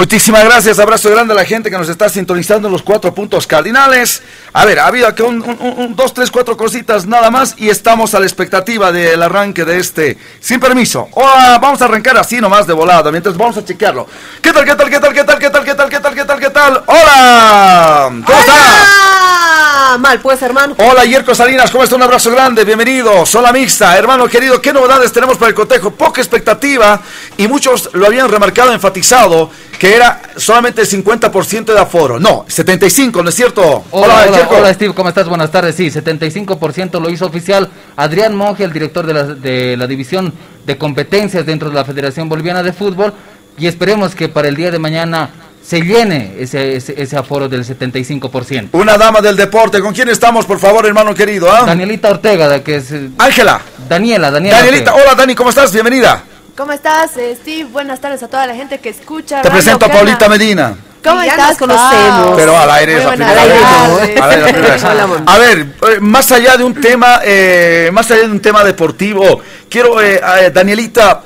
Muchísimas gracias, abrazo grande a la gente que nos está sintonizando en los cuatro puntos cardinales. A ver, ha habido aquí un, un, dos, tres, cuatro cositas nada más y estamos a la expectativa del arranque de este. Sin permiso. Hola, vamos a arrancar así nomás de volada, mientras vamos a chequearlo. ¿Qué tal, qué tal, qué tal, qué tal, qué tal, qué tal, qué tal, qué tal, qué tal? ¡Hola! ¿Cómo está? Mal, pues, hermano. Hola, Yerko Salinas, ¿cómo está? Un abrazo grande, bienvenido. Sola mixta, hermano querido, ¿qué novedades tenemos para el cotejo? Poca expectativa y muchos lo habían remarcado, enfatizado que era solamente el 50% de aforo. No, 75, ¿no es cierto? Hola, hola, Steve, ¿cómo estás? Buenas tardes. Sí, 75% lo hizo oficial Adrián Monge, el director de la, de la División de Competencias dentro de la Federación Boliviana de Fútbol. Y esperemos que para el día de mañana se llene ese, ese, aforo del 75%. Una dama del deporte, ¿con quién estamos, por favor, hermano querido? Ah? Danielita Ortega, que es... Eh, Ángela. Daniela, Daniela. Danielita, hola Dani, ¿cómo estás? Bienvenida. ¿Cómo estás, eh, Steve? Buenas tardes a toda la gente que escucha. Te presento a Paulita Medina. ¿Cómo estás? Conocemos. Pero al aire es la primera vez. A ver, eh, más allá de un tema, eh, más allá de un tema deportivo, quiero, eh, Danielita,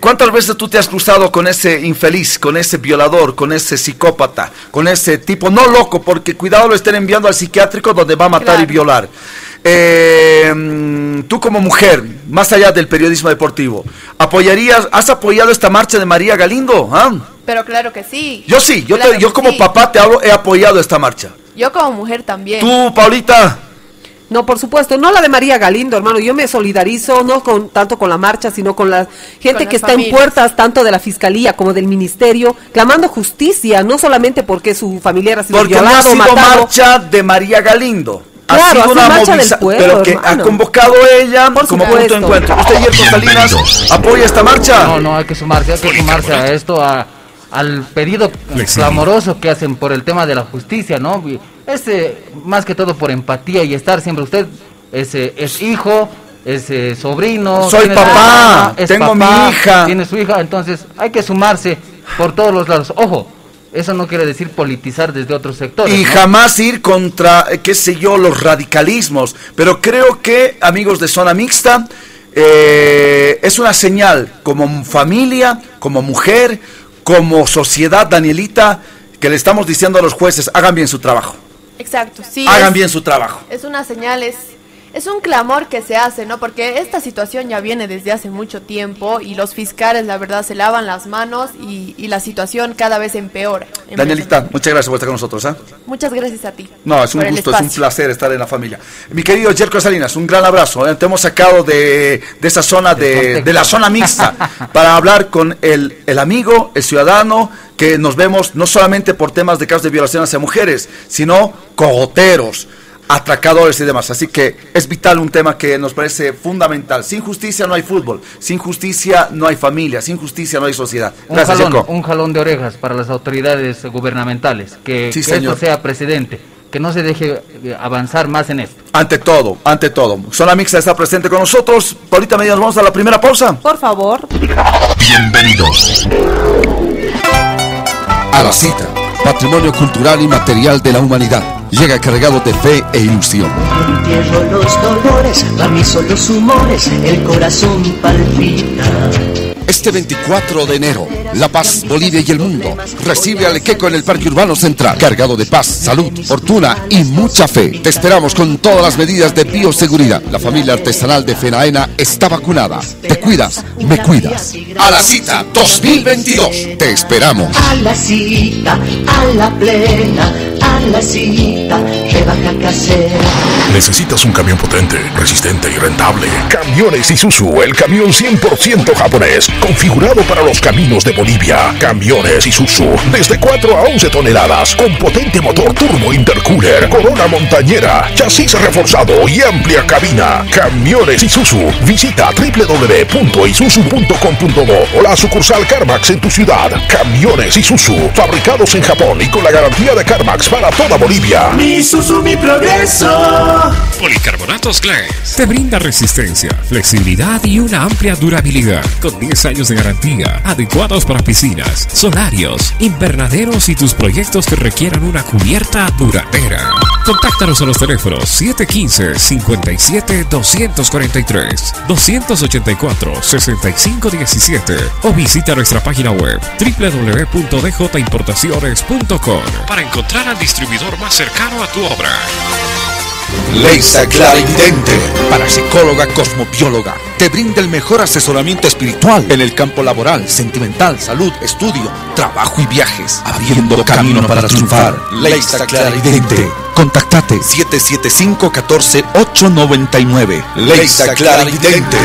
¿cuántas veces tú te has cruzado con ese infeliz, con ese violador, con ese psicópata, con ese tipo, no loco, porque cuidado lo estén enviando al psiquiátrico donde va a matar y violar? Eh, tú como mujer, más allá del periodismo deportivo, ¿apoyarías, has apoyado esta marcha de María Galindo? ¿Ah? Pero claro que sí. Yo sí, yo, yo como papá te he apoyado esta marcha. Yo como mujer también. ¿Tú, Paulita? No, por supuesto, no la de María Galindo, hermano. Yo me solidarizo no con tanto con la marcha, sino con la gente que está en puertas tanto de la fiscalía como del ministerio, clamando justicia, no solamente porque su familiar ha sido porque no ha sido marcha de María Galindo ha sido una movilización, pero que ha convocado ella como punto de encuentro. ¿Usted, Yerko Salinas, apoya esta marcha? No, no, hay que sumarse, hay que sumarse a esto, a, al pedido clamoroso que hacen por el tema de la justicia, ¿no? Es más que todo por empatía y estar siempre usted es, es hijo, es sobrino. Soy papá, tengo mi hija. Tiene su hija, entonces hay que sumarse por todos los lados. Ojo, eso no quiere decir politizar desde otros sectores. Y jamás ir contra, eh, qué sé yo, los radicalismos. Pero creo que, amigos de Zona Mixta, eh, es una señal como familia, como mujer, como sociedad, Danielita, que le estamos diciendo a los jueces, hagan bien su trabajo. Exacto, sí. Hagan bien su trabajo. Es una señal, es es un clamor que se hace, ¿no? Porque esta situación ya viene desde hace mucho tiempo y los fiscales, la verdad, se lavan las manos y, la situación cada vez empeora. Danielita, muchas gracias por estar con nosotros. ¿eh? Muchas gracias a ti. No, es un gusto, es un placer estar en la familia. Mi querido Jerko Salinas, un gran abrazo. ¿eh? Te hemos sacado de, esa zona, de, de, la zona mixta, para hablar con el, el amigo, el ciudadano, que nos vemos no solamente por temas de casos de violación hacia mujeres, sino cogoteros atracadores y demás. Así que es vital un tema que nos parece fundamental. Sin justicia no hay fútbol, sin justicia no hay familia, sin justicia no hay sociedad. Gracias, un jalón, un jalón de orejas para las autoridades gubernamentales, que, sí, sea presidente. Que no se deje eh, avanzar más en esto. Ante todo, ante todo. Zona Mixta está presente con nosotros. Ahorita medias vamos a la primera pausa. Por favor. Bienvenidos a la cita. Patrimonio cultural y material de la humanidad llega cargado de fe e ilusión. Entierro los dolores, los humores, el corazón palpita. Este 24 de enero, La Paz, Bolivia y el mundo recibe al Equeco en el Parque Urbano Central, cargado de paz, salud, fortuna y mucha fe. Te esperamos con todas las medidas de bioseguridad. La familia artesanal de Fenaena está vacunada. Te cuidas, me cuidas. A la cita 2022. Te esperamos. A la cita, a la plena la cita, rebaja casera. Necesitas un camión potente, resistente y rentable. Camiones Isuzu, el camión 100% japonés, configurado para los caminos de Bolivia. Camiones Isuzu, desde 4 a 11 toneladas, con potente motor turbo intercooler, corona montañera, chasis reforzado y amplia cabina. Camiones Isuzu, visita www.isuzu.com.do o la sucursal CarMax en tu ciudad. Camiones Isuzu, fabricados en Japón y con la garantía de CarMax para toda Bolivia. Mi Susu, mi progreso. Policarbonatos Glass te brinda resistencia, flexibilidad y una amplia durabilidad. Con 10 años de garantía, adecuados para piscinas, solarios, invernaderos y tus proyectos que requieran una cubierta duradera. Contáctanos a los teléfonos 715-57-243, 284-6517 o visita nuestra página web www.djimportaciones.com para encontrar al distribuidor más cercano a tu obra. Leisa Clarividente, parapsicóloga cosmobióloga, te brinda el mejor asesoramiento espiritual en el campo laboral, sentimental, salud, estudio, trabajo y viajes, abriendo camino para triunfar. Leisa Clarividente, contactate 775-14-899. Leisa Clarividente.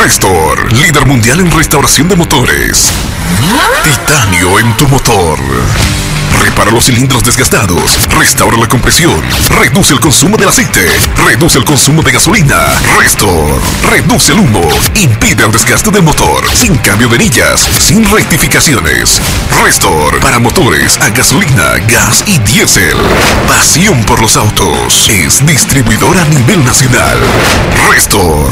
Restor, líder mundial en restauración de motores. Titanio en tu motor. Repara los cilindros desgastados, restaura la compresión, reduce el consumo del aceite, reduce el consumo de gasolina, Restor, reduce el humo, impide el desgaste del motor, sin cambio de anillas, sin rectificaciones. Restor, para motores a gasolina, gas y diésel. Pasión por los autos. Es distribuidor a nivel nacional. Restor.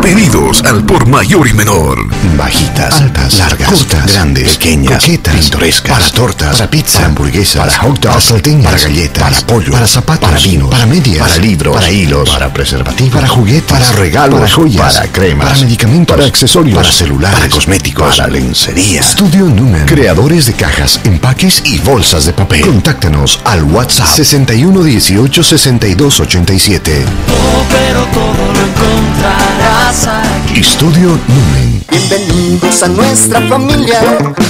Pedidos al por mayor y menor. Bajitas, altas, largas, cortas, grandes, pequeñas, coquetas, pintorescas, para tortas, para pizza, hamburguesas, para hot dogs, para salteñas, para galletas, para pollo, para zapatos, para vinos, para medias, para libros, para hilos, para preservativos, para juguetes, para regalos, para joyas, para cremas, para medicamentos, para accesorios, para celulares, para cosméticos, para lencería. Estudio Numen, creadores de cajas, empaques y bolsas de papel. Contáctanos al WhatsApp 61 18 62 87. pero todo lo encontrarás aquí. Estudio Numen. Bienvenidos a nuestra familia,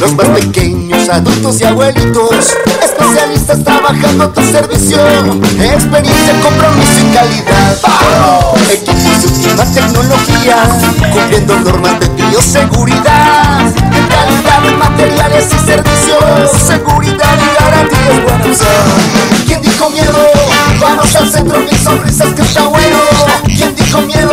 los más pequeños, adultos y abuelitos, especialistas trabajando a tu servicio, experiencia, compromiso y calidad. ¡Vamos! Equipos de última tecnología, cumpliendo normas de bioseguridad, calidad de materiales y servicios, seguridad y garantías buenas. ¿Quién dijo miedo? Vamos al centro, mil sonrisas que está bueno. ¿Quién dijo miedo?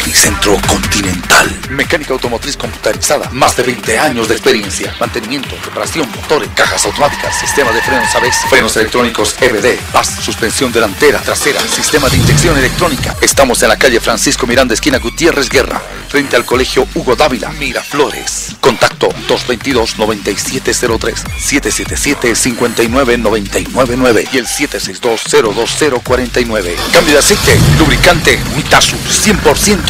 Tecnicentro Continental. Mecánica automotriz computarizada. Más de 20 años de experiencia. Mantenimiento, reparación, motores, cajas automáticas, sistema de frenos ABS, frenos electrónicos EBD, PAS, suspensión delantera, trasera, sistema de inyección electrónica. Estamos en la calle Francisco Miranda, esquina Gutiérrez Guerra, frente al colegio Hugo Dávila, Miraflores. Contacto 222-9703, 777-59999 y el 762-02049. Cambio de aceite, lubricante Mitasu, 100%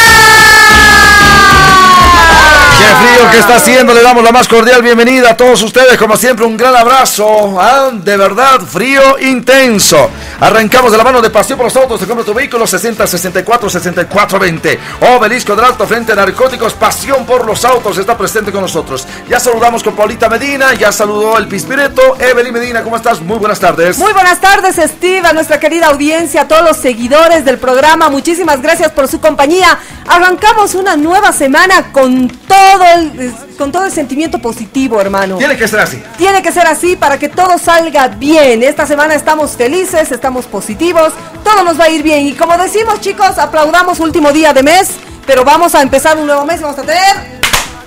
frío que está haciendo! Le damos la más cordial bienvenida a todos ustedes. Como siempre, un gran abrazo. ¿ah? De verdad, frío intenso. Arrancamos de la mano de Pasión por los Autos. Te compra tu vehículo 60 64 64 20. Obelisco del Alto Frente a Narcóticos. Pasión por los Autos está presente con nosotros. Ya saludamos con Paulita Medina. Ya saludó el Pispireto. Evelyn Medina, ¿cómo estás? Muy buenas tardes. Muy buenas tardes, Steve, a nuestra querida audiencia, a todos los seguidores del programa. Muchísimas gracias por su compañía. Arrancamos una nueva semana con todo el, con todo el sentimiento positivo, hermano. Tiene que ser así. Tiene que ser así para que todo salga bien. Esta semana estamos felices, estamos positivos, todo nos va a ir bien. Y como decimos, chicos, aplaudamos último día de mes, pero vamos a empezar un nuevo mes y vamos a tener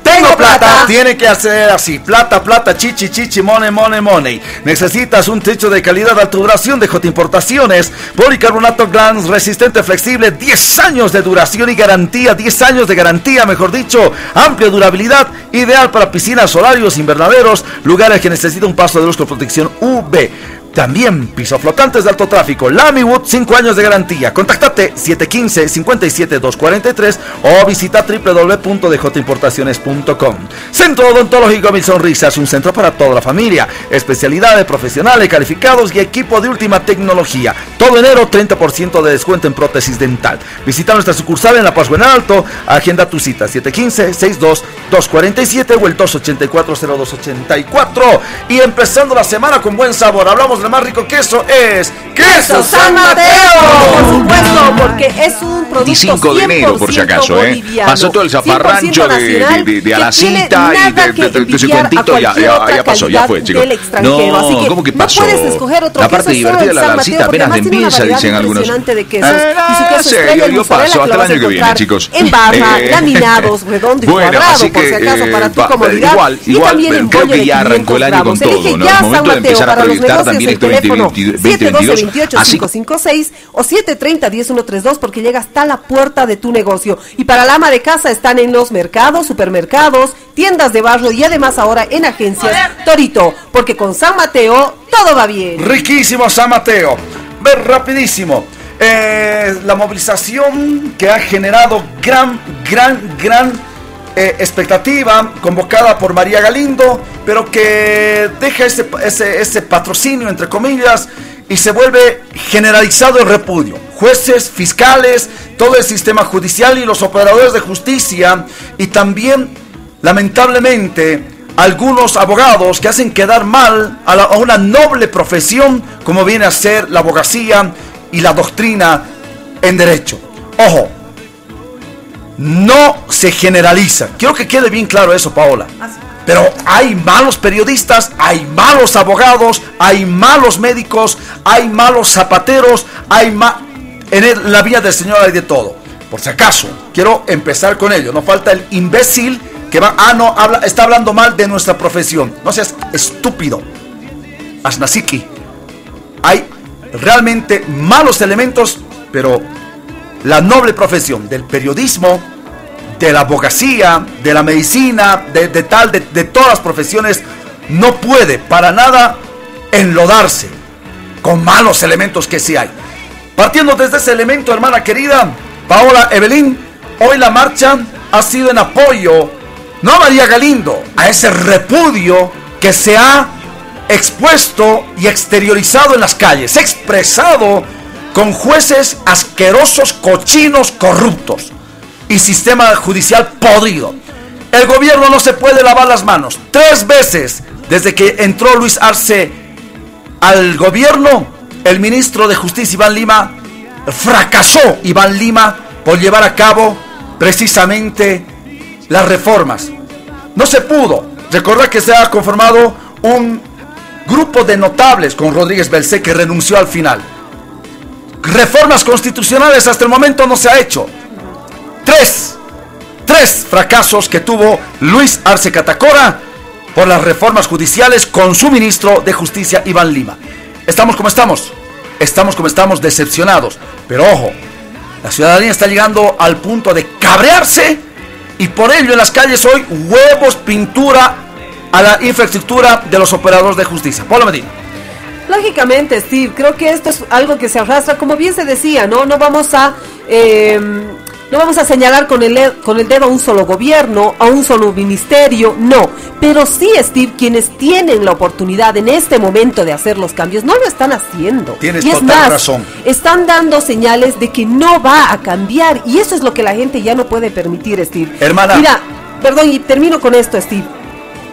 Tengo plata. Tiene que hacer así. Plata, plata, chichi, chichi, money, money, money. Necesitas un techo de calidad de alta duración de J Importaciones. Policarbonato Glans resistente, flexible. 10 años de duración y garantía. 10 años de garantía, mejor dicho. Amplia durabilidad. Ideal para piscinas, horarios, invernaderos. Lugares que necesitan un paso de luz con protección UV. También piso flotantes de alto tráfico. Lamywood, 5 años de garantía. Contactate 715-57-243 o visita www.djimportaciones.com. Centro Odontológico Mil Sonrisas, un centro para toda la familia. Especialidades profesionales calificados y equipo de última tecnología. Todo enero, 30% de descuento en prótesis dental. Visita nuestra sucursal en La Paz en Alto. Agenda tu cita 715-62-247 o el 284-0284. Y empezando la semana con buen sabor. Hablamos más rico queso es Queso San Mateo. Por supuesto, porque es un producto 25 de enero, por si acaso, ¿eh? Pasó todo el zafarrancho de, de, de, Alacita y de, de, ese cuentito, ya, ya, ya, pasó, ya fue, chicos. No, ¿cómo que pasó? No puedes escoger otro La parte divertida de la Alacita apenas empieza, dicen algunos. De quesos, ah, sí, yo, yo paso hasta el año que viene, chicos. En barra, eh, laminados, redondo y cuadrado, por si acaso, para tu comodidad. Igual, igual, creo que ya arrancó el año con todo, ¿no? Es momento de empezar a proyectar también este 2022. 712-28-556 o 730-10132 porque llega hasta la puerta de tu negocio. Y para la ama de casa están en los mercados, supermercados, tiendas de barrio y además ahora en agencias Torito, porque con San Mateo todo va bien. Riquísimo San Mateo. Ver rapidísimo. Eh, la movilización que ha generado gran, gran, gran eh, expectativa convocada por María Galindo, pero que deja ese, ese, patrocinio, entre comillas, y se vuelve generalizado el repudio. Jueces, fiscales, todo el sistema judicial y los operadores de justicia y también, lamentablemente, algunos abogados que hacen quedar mal a, a una noble profesión como viene a ser la abogacía y la doctrina en derecho. Ojo, no se generaliza. Quiero que quede bien claro eso, Paola. Pero hay malos periodistas, hay malos abogados, hay malos médicos, hay malos zapateros, hay ma en la vida del Señor hay de todo. Por si acaso, quiero empezar con ello. No falta el imbécil que va, ah, no, habla, está hablando mal de nuestra profesión. No seas estúpido. Asnasiki. Hay realmente malos elementos, pero la noble profesión del periodismo, de la abogacía, de la medicina, de, tal, de, todas las profesiones, no puede para nada enlodarse con malos elementos que sí hay. Partiendo desde ese elemento, hermana querida, Paola Evelyn, hoy la marcha ha sido en apoyo, no a María Galindo, a ese repudio que se ha expuesto y exteriorizado en las calles, expresado con jueces asquerosos, cochinos, corruptos y sistema judicial podrido. El gobierno no se puede lavar las manos. Tres veces desde que entró Luis Arce al gobierno, el ministro de Justicia Iván Lima fracasó Iván Lima por llevar a cabo precisamente las reformas. No se pudo. Recordar que se ha conformado un grupo de notables con Rodríguez Belcé que renunció al final. Reformas constitucionales hasta el momento no se ha hecho. Tres, tres fracasos que tuvo Luis Arce Catacora por las reformas judiciales con su ministro de Justicia Iván Lima. Estamos como estamos, estamos como estamos decepcionados, pero ojo, la ciudadanía está llegando al punto de cabrearse y por ello en las calles hoy huevos, pintura a la infraestructura de los operadores de justicia. Pablo Medina. Lógicamente, Steve, creo que esto es algo que se arrastra, como bien se decía, ¿no? No vamos a... Eh, no vamos a señalar con el, con el dedo a un solo gobierno, a un solo ministerio, no. Pero sí, Steve, quienes tienen la oportunidad en este momento de hacer los cambios, no lo están haciendo. Tienes y es total más, razón. Están dando señales de que no va a cambiar. Y eso es lo que la gente ya no puede permitir, Steve. Hermana. Mira, perdón, y termino con esto, Steve.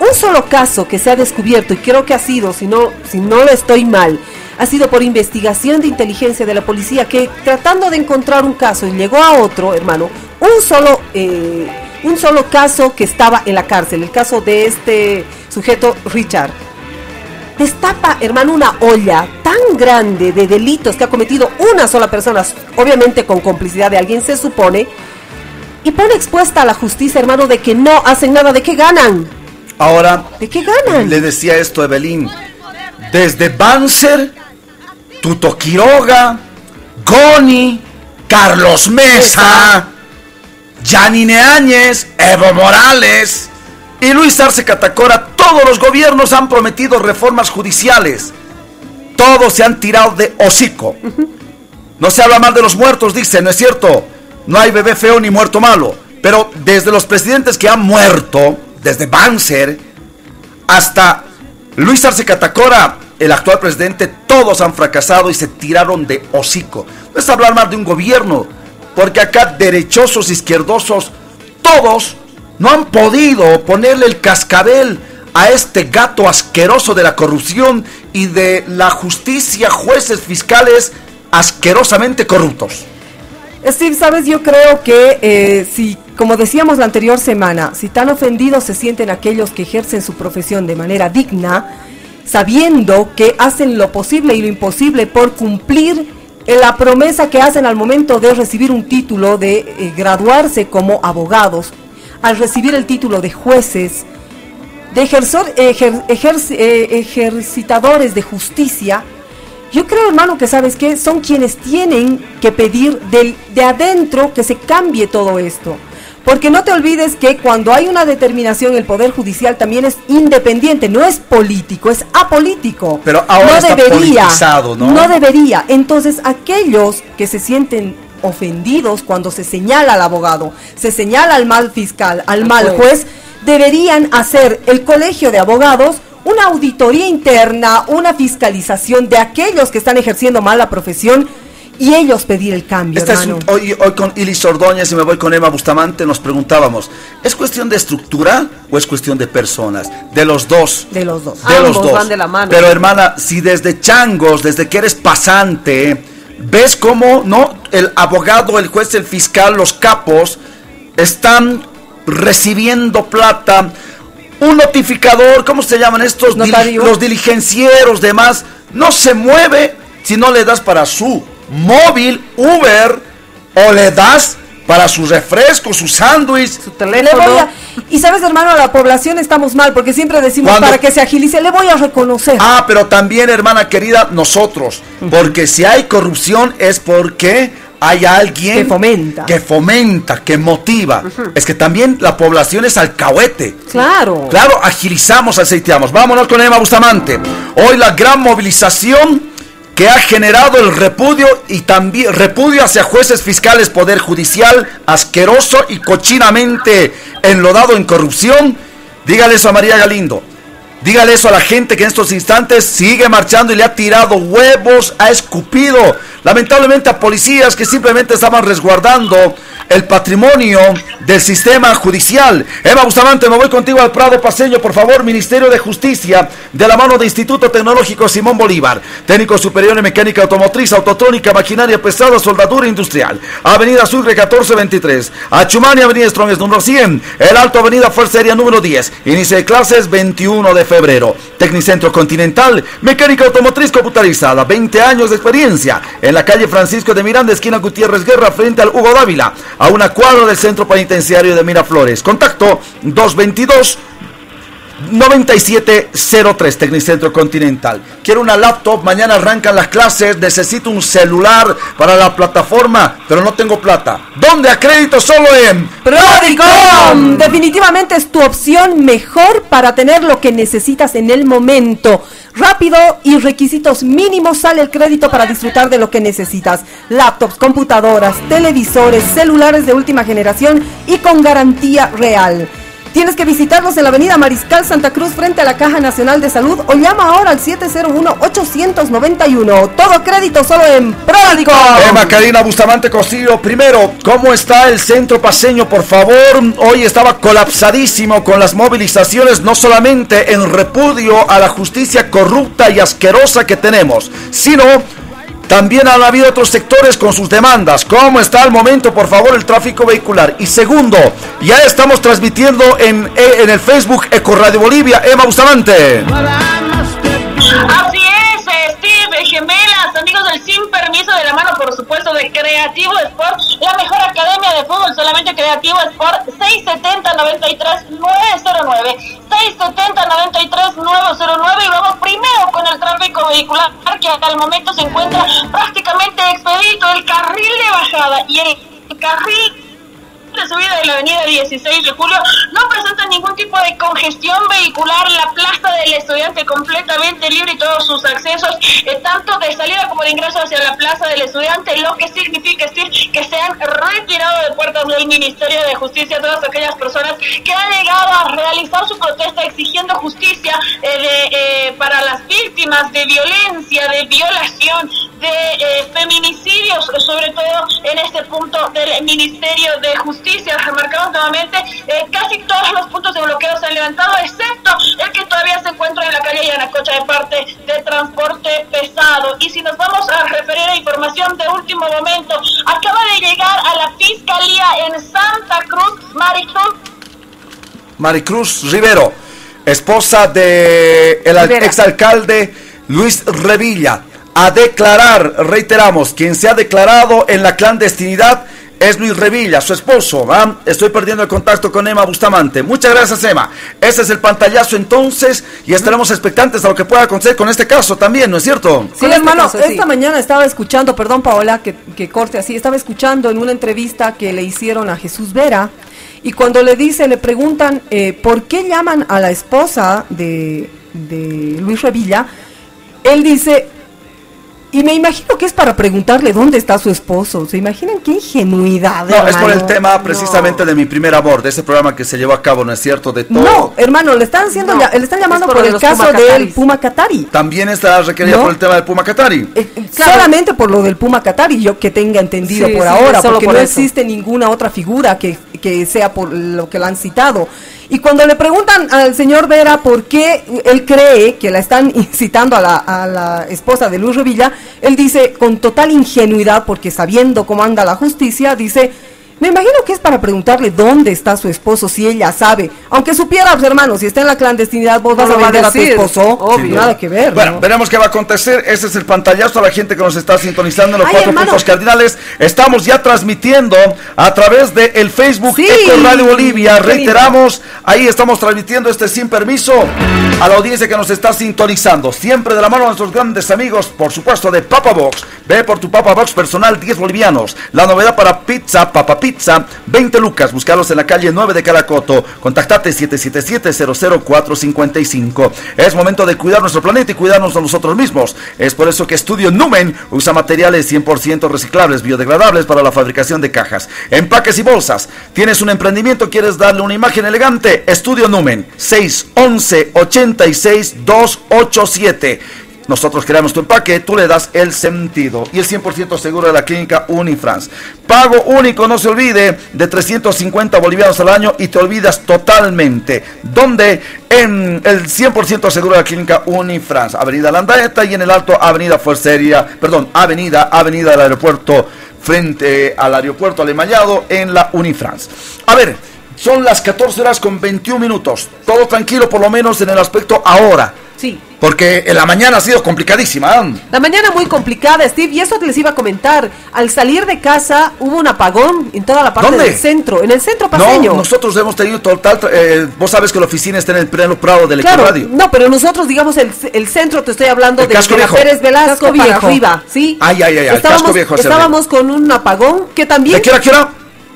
Un solo caso que se ha descubierto, y creo que ha sido, si no, si no lo estoy mal, ha sido por investigación de inteligencia de la policía que tratando de encontrar un caso y llegó a otro, hermano, un solo, eh, un solo caso que estaba en la cárcel, el caso de este sujeto Richard. Destapa, hermano, una olla tan grande de delitos que ha cometido una sola persona, obviamente con complicidad de alguien, se supone, y pone expuesta a la justicia, hermano, de que no hacen nada, de que ganan. Ahora, ¿de qué ganan? Le decía esto a Evelyn. Desde Banzer, Tuto Quiroga, Goni, Carlos Mesa, Yanine Áñez, Evo Morales y Luis Arce Catacora, todos los gobiernos han prometido reformas judiciales. todos se han tirado de hocico. No se habla mal de los muertos, dice, ¿no es cierto? No hay bebé feo ni muerto malo. Pero desde los presidentes que han muerto, desde Banzer hasta Luis Arce Catacora, el actual presidente, todos han fracasado y se tiraron de hocico. No es hablar mal de un gobierno, porque acá derechosos, izquierdosos, todos no han podido ponerle el cascabel a este gato asqueroso de la corrupción y de la justicia, jueces, fiscales asquerosamente corruptos. Steve, sabes, yo creo que eh, si, como decíamos la anterior semana, si tan ofendidos se sienten aquellos que ejercen su profesión de manera digna, sabiendo que hacen lo posible y lo imposible por cumplir la promesa que hacen al momento de recibir un título, de eh, graduarse como abogados, al recibir el título de jueces, de eh, ejercitadores de justicia, yo creo, hermano, que sabes que son quienes tienen que pedir del, de adentro que se cambie todo esto. Porque no te olvides que cuando hay una determinación, el Poder Judicial también es independiente, no es político, es apolítico. Pero ahora no debería, ¿no? No debería. Entonces, aquellos que se sienten ofendidos cuando se señala al abogado, se señala al mal fiscal, al mal juez, deberían hacer el colegio de abogados una auditoría interna, una fiscalización de aquellos que están ejerciendo mal la profesión y ellos pedir el cambio. hoy, con Ilis Ordóñez y me voy con Emma Bustamante nos preguntábamos, ¿es cuestión de estructura o es cuestión de personas? De los dos. De los dos. De los dos. Van de la mano. Pero hermana, si desde changos, desde que eres pasante, ves cómo no el abogado, el juez, el fiscal, los capos están recibiendo plata un notificador, ¿cómo se llaman estos? los diligencieros, demás, no se mueve si no le das para su móvil, Uber, o le das para su refresco, su sándwich, su teléfono. y sabes, hermano, la población estamos mal porque siempre decimos para que se agilice, le voy a reconocer. Ah, pero también, hermana querida, nosotros, porque si hay corrupción es porque hay alguien que fomenta, que fomenta, que motiva. Es que también la población es alcahuete. Claro. Claro, agilizamos, aceiteamos. Vámonos con Emma Bustamante. Hoy la gran movilización que ha generado el repudio y también repudio hacia jueces fiscales, poder judicial, asqueroso y cochinamente enlodado en corrupción. Dígale eso a María Galindo. Dígale eso a la gente que en estos instantes sigue marchando y le ha tirado huevos, ha escupido lamentablemente a policías que simplemente estaban resguardando el patrimonio del sistema judicial. Eva Bustamante, me voy contigo al Prado Paseño, por favor, Ministerio de Justicia, de la mano de Instituto Tecnológico Simón Bolívar, técnico superior en mecánica automotriz, autotrónica, maquinaria pesada, soldadura industrial, Avenida Sucre 1423, Achumani, Avenida Stronges número 100, El Alto Avenida Fuerza Aérea número 10, inicio de clases 21 de febrero, Tecnicentro Continental, mecánica automotriz computarizada, 20 años de experiencia, en la calle Francisco de Miranda, esquina Gutiérrez Guerra, frente al Hugo Dávila, a una cuadra del centro penitenciario de Miraflores. Contacto 222 9703 Tecnicentro Continental. Quiero una laptop, mañana arrancan las clases, necesito un celular para la plataforma, pero no tengo plata. ¿Dónde acredito? Solo en Prodicom. Definitivamente es tu opción mejor para tener lo que necesitas en el momento. Rápido y requisitos mínimos sale el crédito para disfrutar de lo que necesitas. Laptops, computadoras, televisores, celulares de última generación y con garantía real. Tienes que visitarlos en la avenida Mariscal Santa Cruz frente a la Caja Nacional de Salud o llama ahora al 701-891. Todo crédito solo en Pródico. Emma Karina Bustamante Costillo, primero, ¿cómo está el centro paseño? Por favor, hoy estaba colapsadísimo con las movilizaciones, no solamente en repudio a la justicia corrupta y asquerosa que tenemos, sino también han habido otros sectores con sus demandas. ¿Cómo está al momento, por favor, el tráfico vehicular? Y segundo, ya estamos transmitiendo en, en el Facebook Eco Radio Bolivia. Emma Bustamante Steve, gemelas, amigos del Sin Permiso de la mano, por supuesto, de Creativo Sport, la mejor academia de fútbol, solamente Creativo Sport, 670-93-909, 670-93-909, y vamos primero con el tráfico vehicular, que al momento se encuentra prácticamente expedito el carril de bajada y el carril de subida de la avenida 16 de julio no presenta ningún tipo de congestión vehicular. La plaza del estudiante completamente libre y todos sus accesos, eh, tanto de salida como de ingreso hacia la plaza del estudiante, lo que significa decir que se han retirado de puertas del Ministerio de Justicia todas aquellas personas que han llegado a realizar su protesta exigiendo justicia eh, eh, para las víctimas de violencia, de violación, de feminicidios, sobre todo en este punto del Ministerio de Justicia. Remarcamos nuevamente, eh, casi todos los puntos de bloqueo se han levantado, excepto el que todavía se encuentra en la calle Yanacocha de parte de transporte pesado. Y si nos vamos a referir a información de último momento, acaba de llegar a la Fiscalía en Santa Cruz, Maricruz. Maricruz Rivero, esposa de el exalcalde Luis Revilla a declarar, reiteramos, quien se ha declarado en la clandestinidad es Luis Revilla, su esposo. Estoy perdiendo el contacto con Emma Bustamante. Muchas gracias, Emma. Ese es el pantallazo entonces y estaremos expectantes a lo que pueda acontecer con este caso también, ¿no es cierto? Sí, este hermano, esta mañana estaba escuchando, perdón Paola, que, que corte así, estaba escuchando en una entrevista que le hicieron a Jesús Vera y cuando le dice, le preguntan eh, por qué llaman a la esposa de, de Luis Revilla, él dice, y me imagino que es para preguntarle dónde está su esposo. ¿Se imaginan qué ingenuidad? No, es por el tema precisamente de mi primer amor, de ese programa que se llevó a cabo, ¿no es cierto? De todo. No, hermano, le están haciendo, le están llamando por, el caso del Puma Katari. También está requerida por el tema del Puma Katari. Eh, eh, solamente por lo del Puma Katari, yo que tenga entendido por ahora, porque no existe ninguna otra figura que, que sea por lo que la han citado. Y cuando le preguntan al señor Vera por qué él cree que la están incitando a la, esposa de Luis Revilla, él dice con total ingenuidad, porque sabiendo cómo anda la justicia, dice, me imagino que es para preguntarle dónde está su esposo, si ella sabe. Aunque supiera, pues, hermano, si está en la clandestinidad, vos vas a vender a, tu esposo. Obvio. Nada que ver. Bueno, veremos qué va a acontecer. Ese es el pantallazo a la gente que nos está sintonizando en los cuatro puntos cardinales. Estamos ya transmitiendo a través de el Facebook Eco Radio Bolivia. Reiteramos, ahí estamos transmitiendo este sin permiso a la audiencia que nos está sintonizando. Siempre de la mano de nuestros grandes amigos, por supuesto, de Papa Box. Ve por tu Papa Box personal, 10 bolivianos. La novedad para pizza, Papa Pizza 20 lucas. Buscarlos en la calle 9 de Caracoto. Contactate 777-00455. Es momento de cuidar nuestro planeta y cuidarnos a nosotros mismos. Es por eso que Estudio Numen usa materiales 100% reciclables, biodegradables para la fabricación de cajas, empaques y bolsas. ¿Tienes un emprendimiento? ¿Quieres darle una imagen elegante? Estudio Numen 611 86 287 nosotros creamos tu empaque, tú le das el sentido. Y el 100% seguro de la clínica Unifrance. Pago único, no se olvide, de 350 bolivianos al año y te olvidas totalmente. ¿Dónde? En el 100% seguro de la clínica Unifrance. Avenida Landaeta y en el Alto Avenida Fuercería, perdón, Avenida, Avenida del Aeropuerto, frente al aeropuerto Alemallado en la Unifrance. A ver, son las 14 horas con 21 minutos. Todo tranquilo, por lo menos en el aspecto ahora. Sí. Porque en la mañana ha sido complicadísima. La mañana muy complicada, Steve, y eso te les iba a comentar. Al salir de casa hubo un apagón en toda la parte del centro, en el centro paseño. No, nosotros hemos tenido total. Eh, vos sabes que la oficina está en el pleno prado del claro, Radio. No, pero nosotros, digamos, el, el centro, te estoy hablando de, de Pérez Velasco para arriba, ¿sí? Ay, ay, ay, estábamos, estábamos con un apagón que también. ¿De qué hora, qué hora?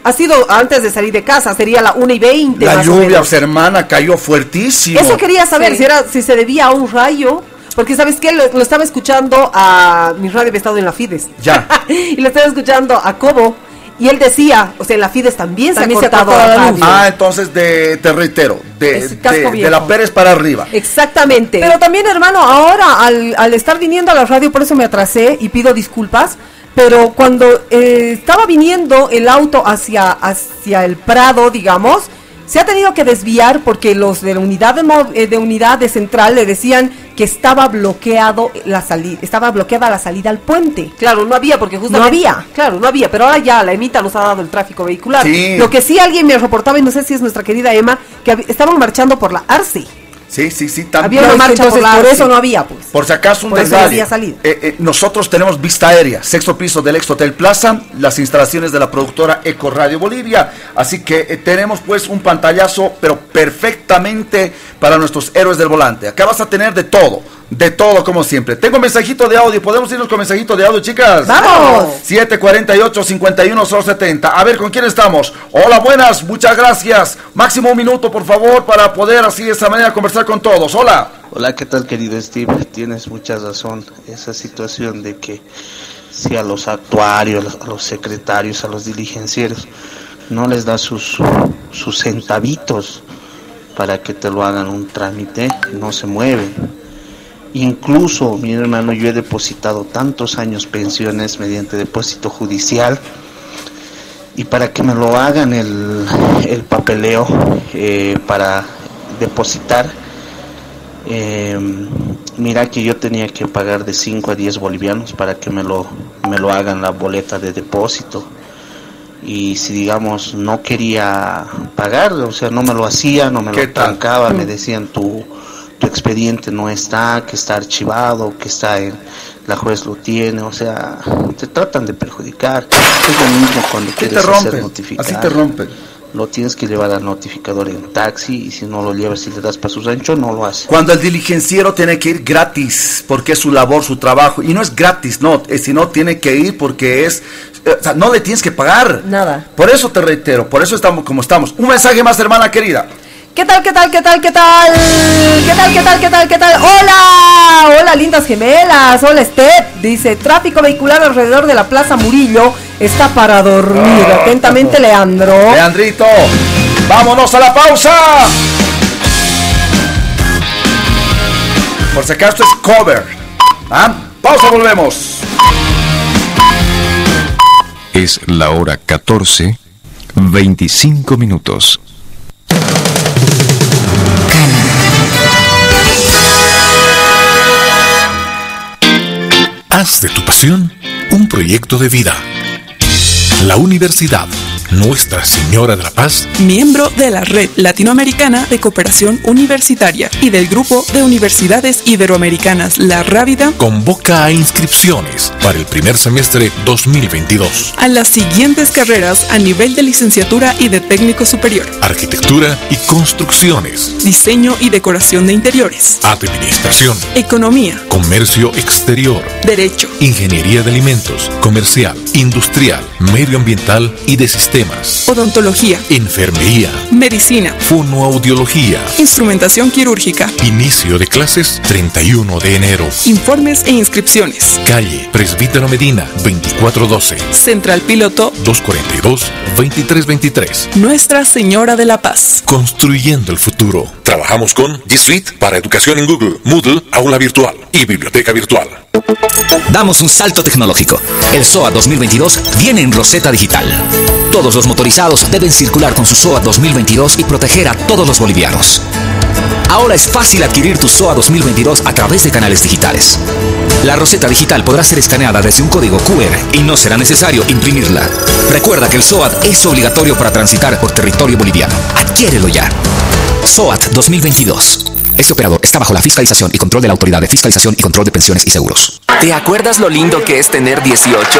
Ha sido antes de salir de casa, sería la 1 y 20. La lluvia, hermana, cayó fuertísimo. Eso quería saber si, era, si se debía a un rayo. Porque, ¿sabes qué? Lo, estaba escuchando a. Mi radio había estado en la Fides. Ya. y lo estaba escuchando a Cobo. Y él decía, o sea, en la Fides también, se ha cortado la luz. Ah, entonces de, te reitero, de, de, la Pérez para arriba. Exactamente. Pero también, hermano, ahora al, al estar viniendo a la radio, por eso me atrasé y pido disculpas pero cuando eh, estaba viniendo el auto hacia, hacia el Prado, digamos, se ha tenido que desviar porque los de la unidad de, eh, de unidad de central le decían que estaba bloqueado la salida, estaba bloqueada la salida al puente. Claro, no había porque justamente no había, claro, no había, pero ahora ya la emita nos ha dado el tráfico vehicular. Lo que sí alguien me reportaba y no sé si es nuestra querida Emma que estaban marchando por la Arce. Sí, sí, sí. Había una marcha entonces, por, eso no había, pues. Por si acaso un por eso no había salido. Eh, eh, nosotros tenemos vista aérea, sexto piso del ex Hotel Plaza, las instalaciones de la productora Eco Radio Bolivia. Así que eh, tenemos pues un pantallazo, pero perfectamente para nuestros héroes del volante. Acá vas a tener de todo de todo como siempre. Tengo mensajito de audio, podemos irnos con mensajito de audio, chicas. Vamos. 748 51 70. A ver, ¿con quién estamos? Hola, buenas, muchas gracias. Máximo un minuto, por favor, para poder así de esa manera conversar con todos. Hola. Hola, ¿qué tal, querido Steve? Tienes mucha razón. Esa situación de que si a los actuarios, a los secretarios, a los diligencieros no les da sus, sus centavitos para que te lo hagan un trámite, no se mueven Incluso, mi hermano, yo he depositado tantos años pensiones mediante depósito judicial y para que me lo hagan el, papeleo eh, para depositar, eh, mira que yo tenía que pagar de 5 a 10 bolivianos para que me lo, me lo hagan la boleta de depósito. Y si digamos no quería pagar, o sea, no me lo hacía, no me lo trancaba, me decían tú tu expediente no está, que está archivado, que está en la juez lo tiene, o sea, te tratan de perjudicar. Es lo mismo cuando quieres te hacer notificar. Así te rompen. Lo tienes que llevar al notificador en taxi y si no lo llevas y le das para su rancho, no lo hace. Cuando el diligenciero tiene que ir gratis, porque es su labor, su trabajo, y no es gratis, no, sino tiene que ir porque es o sea, no le tienes que pagar. Nada. Por eso te reitero, por eso estamos como estamos. Un mensaje más, hermana querida. ¿Qué tal, qué tal, qué tal, qué tal? ¿Qué tal, qué tal, qué tal, qué tal? ¡Hola! Hola, lindas gemelas. Hola, Steph. Dice, tráfico vehicular alrededor de la Plaza Murillo está para dormir. Ah. Atentamente, Leandro. Leandrito, vámonos a la pausa. Por si acaso es cover. ¿Ah? Pausa, volvemos. Es la hora 14, 25 minutos. De tu pasión un proyecto de vida. La Universidad nuestra Señora de la Paz, miembro de la Red Latinoamericana de Cooperación Universitaria y del Grupo de Universidades Iberoamericanas La Rávida, convoca a inscripciones para el primer semestre 2022 a las siguientes carreras a nivel de licenciatura y de técnico superior: Arquitectura y Construcciones, Diseño y Decoración de Interiores, Administración, Economía, Comercio Exterior, Derecho, Ingeniería de Alimentos, Comercial, Industrial, Medioambiental y de Sistemas odontología, enfermería, medicina, fonoaudiología, instrumentación quirúrgica. Inicio de clases 31 de enero. Informes e inscripciones. Calle Presbítero Medina 2412. Central Piloto 242 2323. Nuestra Señora de la Paz. Construyendo el futuro. Trabajamos con G Suite para educación en Google, Moodle, aula virtual y biblioteca virtual. Damos un salto tecnológico. El SOA 2022 viene en Roseta Digital. Todos los motorizados deben circular con su SOA 2022 y proteger a todos los bolivianos. Ahora es fácil adquirir tu SOA 2022 a través de canales digitales. La Roseta Digital podrá ser escaneada desde un código QR y no será necesario imprimirla. Recuerda que el SOAT es obligatorio para transitar por territorio boliviano. Adquiérelo ya. SOAT 2022. Este operador está bajo la fiscalización y control de la Autoridad de Fiscalización y Control de Pensiones y Seguros. ¿Te acuerdas lo lindo que es tener 18?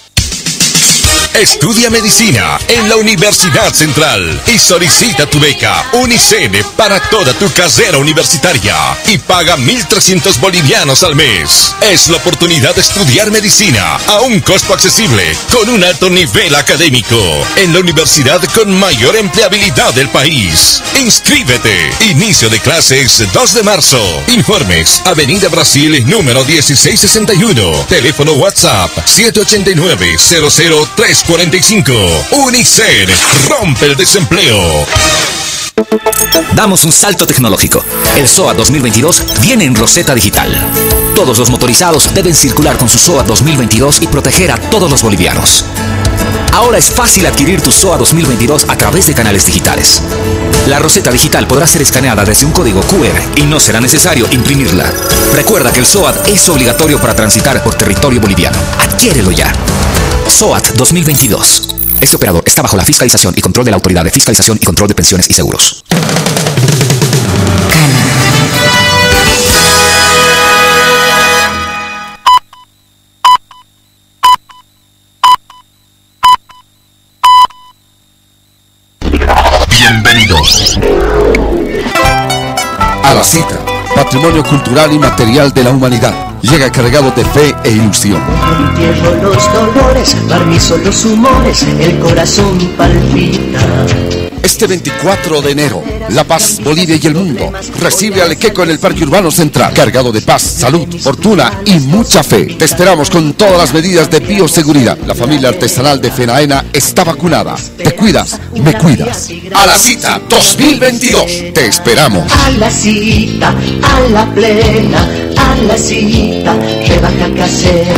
Estudia medicina en la Universidad Central y solicita tu beca Unicene para toda tu carrera universitaria y paga 1.300 bolivianos al mes. Es la oportunidad de estudiar medicina a un costo accesible con un alto nivel académico en la universidad con mayor empleabilidad del país. Inscríbete. Inicio de clases 2 de marzo. Informes Avenida Brasil número 1661. Teléfono WhatsApp 789 003 45. Unicel rompe el desempleo. Damos un salto tecnológico. El SOA 2022 viene en Roseta Digital. Todos los motorizados deben circular con su SOA 2022 y proteger a todos los bolivianos. Ahora es fácil adquirir tu SOA 2022 a través de canales digitales. La Roseta Digital podrá ser escaneada desde un código QR y no será necesario imprimirla. Recuerda que el SOAT es obligatorio para transitar por territorio boliviano. Adquiérelo ya. SOAT 2022. Este operador está bajo la fiscalización y control de la Autoridad de Fiscalización y Control de Pensiones y Seguros. Bienvenidos a la cita, patrimonio cultural y material de la humanidad. Llega cargado de fe e ilusión. Entierro los dolores, barnizo los humores, el corazón palpita. Este 24 de enero, La Paz, Bolivia y el mundo recibe al Equeco en el Parque Urbano Central, cargado de paz, salud, fortuna y mucha fe. Te esperamos con todas las medidas de bioseguridad. La familia artesanal de Fenaena está vacunada. Te cuidas, me cuidas. A la cita 2022. Te esperamos. A la cita, a la plena, a la cita, rebaja casera.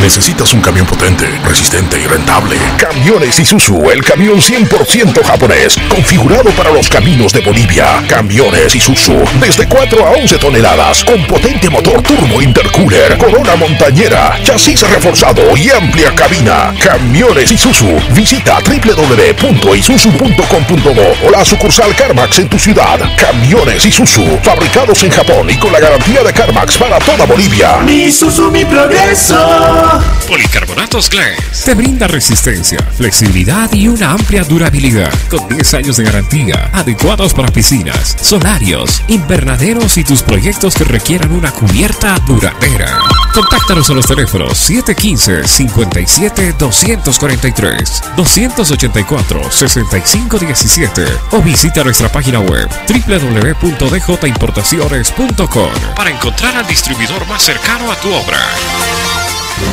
Necesitas un camión potente, resistente y rentable. Camiones Isuzu, el camión 100% japonés, configurado para los caminos de Bolivia. Camiones Isuzu, desde 4 a 11 toneladas, con potente motor turbo intercooler, corona montañera, chasis reforzado y amplia cabina. Camiones Isuzu, visita www.isuzu.com.do o la sucursal CarMax en tu ciudad. Camiones Isuzu, fabricados en Japón y con la garantía de CarMax para toda Bolivia. Mi Isuzu, mi progreso. Policarbonatos Glass te brinda resistencia, flexibilidad y una amplia durabilidad con 10 años de garantía, adecuados para piscinas, solarios, invernaderos y tus proyectos que requieran una cubierta duradera. Contáctanos a los teléfonos 715-57-243, 284-6517 o visita nuestra página web www.djimportaciones.com para encontrar al distribuidor más cercano a tu obra.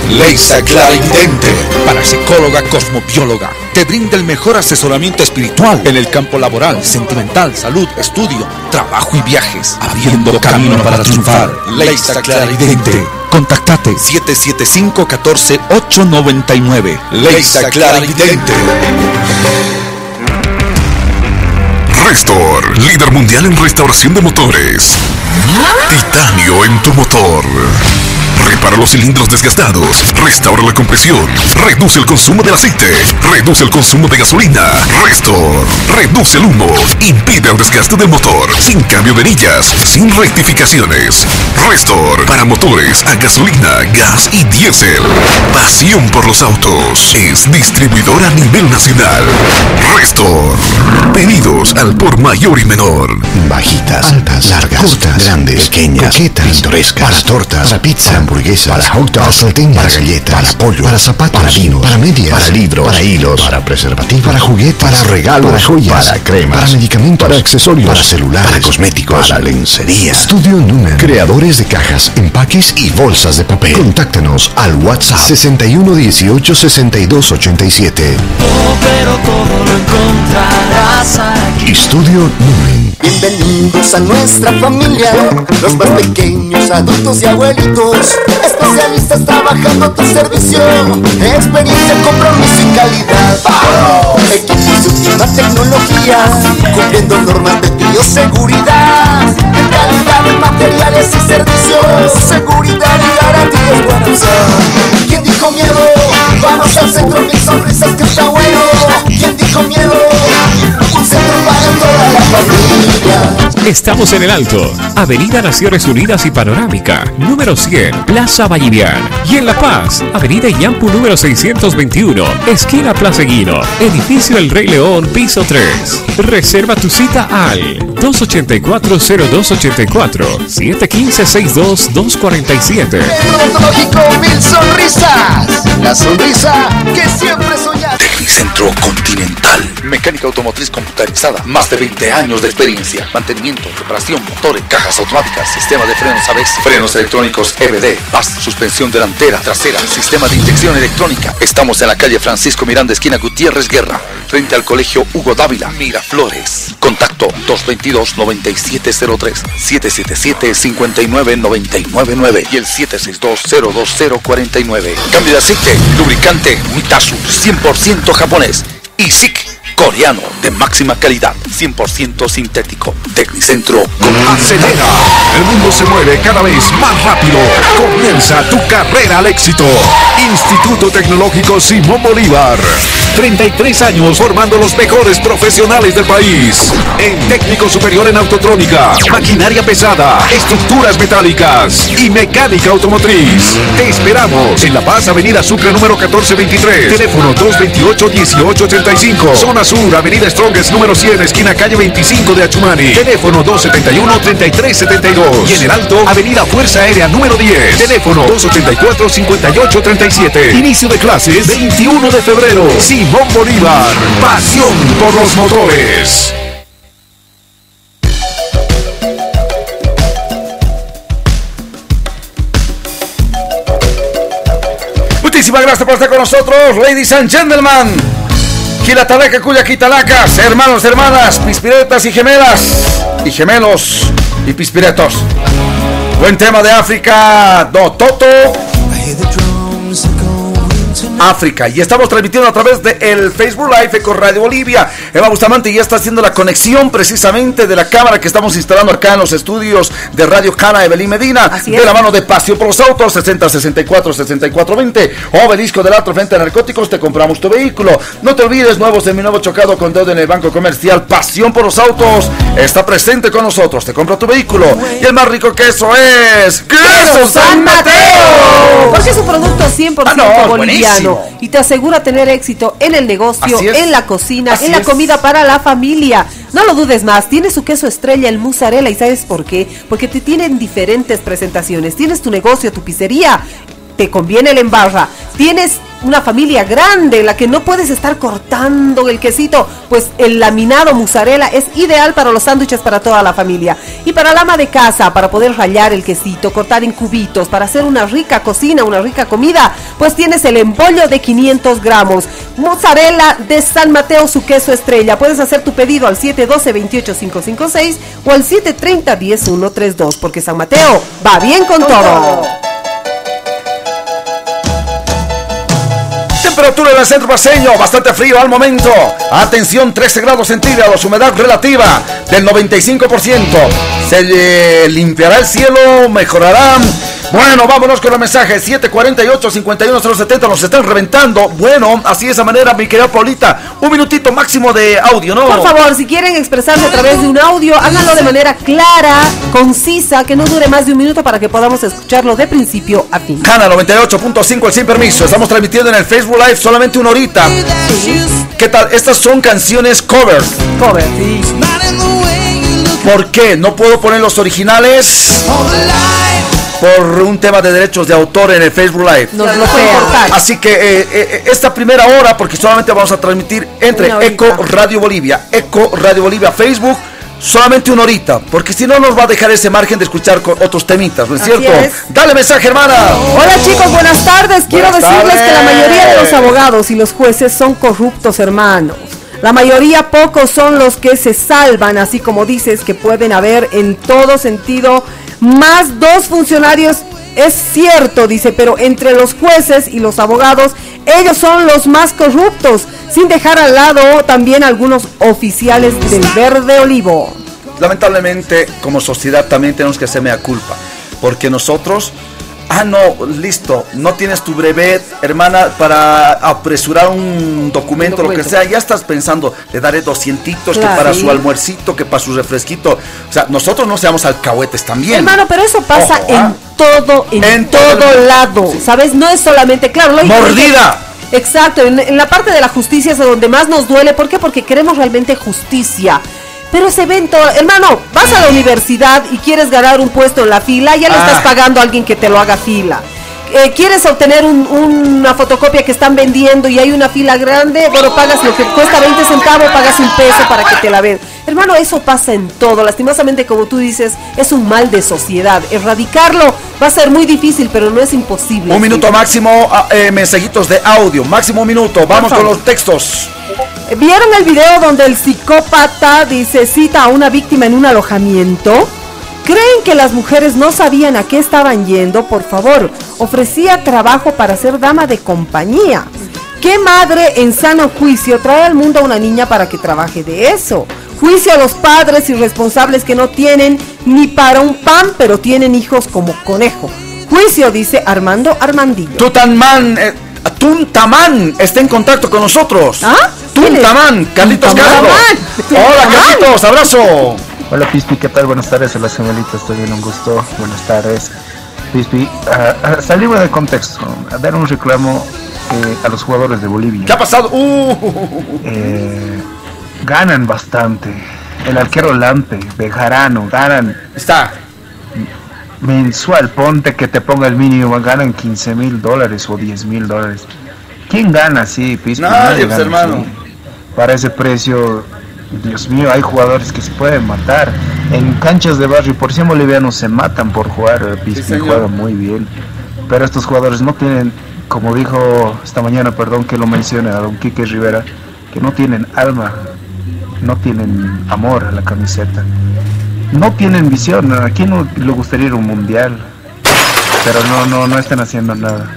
Leisa Clarividente, parapsicóloga cosmobióloga, te brinda el mejor asesoramiento espiritual en el campo laboral, sentimental, salud, estudio, trabajo y viajes, abriendo camino para triunfar. Leisa Clarividente. Contactate 775-14-899. Leisa Clarividente. Restor, líder mundial en restauración de motores. Titanio en tu motor. Repara los cilindros desgastados, restaura la compresión, reduce el consumo del aceite, reduce el consumo de gasolina. Restor, reduce el humo, impide el desgaste del motor, sin cambio de anillas, sin rectificaciones. Restor, para motores a gasolina, gas y diésel. Pasión por los autos. Es distribuidor a nivel nacional. Restor. Pedidos al por mayor y menor. Bajitas, altas, largas, cortas, grandes, pequeñas, coquetas, pintorescas, para tortas, para pizza, hamburguesas, para hot dogs, para salteñas, para galletas, para pollo, para zapatos, para vino, para medias, para libros, para hilos, para preservativos, para juguetes, para regalos, para joyas, para cremas, para medicamentos, para accesorios, para celulares, para cosméticos, para lencería. Estudio Numen, creadores de cajas, empaques y bolsas de papel. Contáctanos al WhatsApp 61 18 62 87. Oh, pero todo lo encontrarás aquí. Estudio Numen. Bienvenidos a nuestra familia, los más pequeños, adultos y abuelitos, especialistas trabajando a tu servicio, experiencia, compromiso y calidad. Equipos de última tecnología, cumpliendo normas de bioseguridad, calidad de materiales y servicios, seguridad y garantías buenas. ¿Quién dijo miedo? Vamos al centro, mil sonrisas que está bueno. ¿Quién dijo miedo? Estamos en el Alto, Avenida Naciones Unidas y Panorámica, número 100, Plaza Vallivian. Y en La Paz, Avenida Yampu número 621, esquina Plaza Guino, edificio El Rey León, piso 3. Reserva tu cita al 284-0284, 715-62-247. Odontológico Mil Sonrisas. La sonrisa que siempre soñaste. Tecnicentro Continental. Mecánica automotriz computarizada. Más de 20 años de experiencia. Mantenimiento, reparación, motores, cajas automáticas, sistema de frenos ABS, frenos electrónicos EBD, PAS, suspensión delantera, trasera, sistema de inyección electrónica. Estamos en la calle Francisco Miranda, esquina Gutiérrez Guerra. frente al Colegio Hugo Dávila, Miraflores. Contacto 222-9703, 777-59999 y el 762-02049. Cambio de aceite, lubricante Mitasu, 100% japonés. Y SIC coreano de máxima calidad, 100% sintético. Tecnicentro Acelera. El mundo se mueve cada vez más rápido. Comienza tu carrera al éxito. Instituto Tecnológico Simón Bolívar. 33 años formando los mejores profesionales del país. En técnico superior en autotrónica, maquinaria pesada, estructuras metálicas y mecánica automotriz. Te esperamos en La Paz, Avenida Sucre número 1423. Teléfono 228-1885. Zona Sur, Avenida Strongest número 100, esquina calle 25 de Achumani. Teléfono 271-3372. Y en el Alto, Avenida Fuerza Aérea número 10. Teléfono 284-5837. Inicio de clases 21 de febrero. Simón Bolívar. Pasión por los motores. Muchísimas gracias por estar con nosotros, ladies and gentlemen. Quilatalaca, Cuya Quitalacas, hermanos, hermanas, pispiretas y gemelas, y gemelos y pispiretos. Buen tema de África, no, Toto. África. Y estamos transmitiendo a través de el Facebook Live Eco Radio Bolivia. Eva Bustamante ya está haciendo la conexión precisamente de la cámara que estamos instalando acá en los estudios de Radio Cana Evelyn Medina. de la mano de Pasión por los Autos, 60 64 64 20. Obelisco del otro frente a narcóticos, te compramos tu vehículo. No te olvides, nuevos de mi nuevo chocado con dedo en el banco comercial. Pasión por los Autos está presente con nosotros. Te compra tu vehículo. Y el más rico queso es. ¡Queso San Mateo! Porque es un producto 100% ah, boliviano y te asegura tener éxito en el negocio, en la cocina, en la comida para la familia. No lo dudes más, tiene su queso estrella, el mozzarella, ¿y sabes por qué? Porque te tienen diferentes presentaciones. Tienes tu negocio, tu pizzería, te conviene el embarra. Tienes una familia grande, la que no puedes estar cortando el quesito, pues el laminado mozzarella es ideal para los sándwiches para toda la familia. Y para la ama de casa, para poder rallar el quesito, cortar en cubitos, para hacer una rica cocina, una rica comida, pues tienes el empollo de 500 gramos, mozzarella de San Mateo, su queso estrella. Puedes hacer tu pedido al 712-28556 o al 730-10132, porque San Mateo va bien con todo. Temperatura en el centro paseño, bastante frío al momento. Atención, 13 grados centígrados, humedad relativa del 95%. Se limpiará el cielo, mejorará bueno, vámonos con el mensaje 748-51070, nos están reventando. Bueno, así de esa manera, mi querida Paulita, un minutito máximo de audio, ¿no? Por favor, si quieren expresarse a través de un audio, háganlo de manera clara, concisa, que no dure más de un minuto para que podamos escucharlo de principio a fin. Cana 98.5, el sin permiso. Estamos transmitiendo en el Facebook Live solamente una horita. ¿Qué tal? Estas son canciones cover. Cover, sí. ¿Por qué? ¿No puedo poner los originales? Por un tema de derechos de autor en el Facebook Live. Nos lo Así que eh, eh, esta primera hora, porque solamente vamos a transmitir entre Eco Radio Bolivia, Eco Radio Bolivia Facebook, solamente una horita, porque si no nos va a dejar ese margen de escuchar con otros temitas, ¿no es cierto? Dale mensaje, hermana. Hola chicos, buenas tardes. Quiero decirles que la mayoría de los abogados y los jueces son corruptos, hermanos. La mayoría pocos son los que se salvan, así como dices que pueden haber en todo sentido más dos funcionarios. Es cierto, dice, pero entre los jueces y los abogados, ellos son los más corruptos, sin dejar al lado también algunos oficiales del verde olivo. Lamentablemente, como sociedad también tenemos que hacerme a culpa, porque nosotros Ah, no, listo. No tienes tu brevet, hermana, para apresurar un documento, lo que sea. Ya estás pensando, le daré doscientitos que para su almuercito, que para su refresquito. O sea, nosotros no seamos alcahuetes también. Hermano, pero eso pasa en ah. todo, en, todo, lado. ¿Sabes? No es solamente, claro, lo Mordida. Exacto, en, en, la parte de la justicia es donde más nos duele. ¿Por qué? Porque queremos realmente justicia. Pero ese evento, hermano, vas a la universidad y quieres ganar un puesto en la fila, ya le estás ah. pagando a alguien que te lo haga fila. Eh, quieres obtener una fotocopia que están vendiendo y hay una fila grande, bueno, pagas lo que cuesta 20 centavos, pagas un peso para que te la vean. Hermano, eso pasa en todo. Lastimosamente, como tú dices, es un mal de sociedad. Erradicarlo va a ser muy difícil, pero no es imposible. Un minuto máximo, ah, eh, mensajitos de audio, máximo un minuto. Vamos con los textos. ¿Vieron el video donde el psicópata dice cita a una víctima en un alojamiento? ¿Creen que las mujeres no sabían a qué estaban yendo? Por favor, ofrecía trabajo para ser dama de compañía. ¿Qué madre en sano juicio trae al mundo a una niña para que trabaje de eso? Juicio a los padres irresponsables que no tienen ni para un pan, pero tienen hijos como conejo. Juicio, dice Armando Armandillo. Tutanman, eh, Tuntamán está en contacto con nosotros. ¿Ah? Tuntamán, Carlitos Castro. Hola, Carlitos, abrazo. Hola, Pispi, ¿qué tal? Buenas tardes, hola, señorita, estoy bien, un gusto. Buenas tardes. Pispi, uh, salimos de contexto, a dar un reclamo eh, a los jugadores de Bolivia. ¿Qué ha pasado? Uh. Eh, ganan bastante. El arquero Lampe, Bejarano, ganan. Está. Mensual, ponte que te ponga el mínimo, ganan 15 mil dólares o 10 mil dólares. ¿Quién gana así, Pispi? Nadie, pues, hermano. Para ese precio, Dios mío, hay jugadores que se pueden matar. En canchas de barrio, por si bolivianos se matan por jugar, Pispi juega muy bien. Pero estos jugadores no tienen como dijo esta mañana, perdón que lo mencione a don Quique Rivera, que no tienen alma, no tienen amor a la camiseta, no tienen visión. ¿A no le gustaría ir a un mundial? Pero no, no, no están haciendo nada.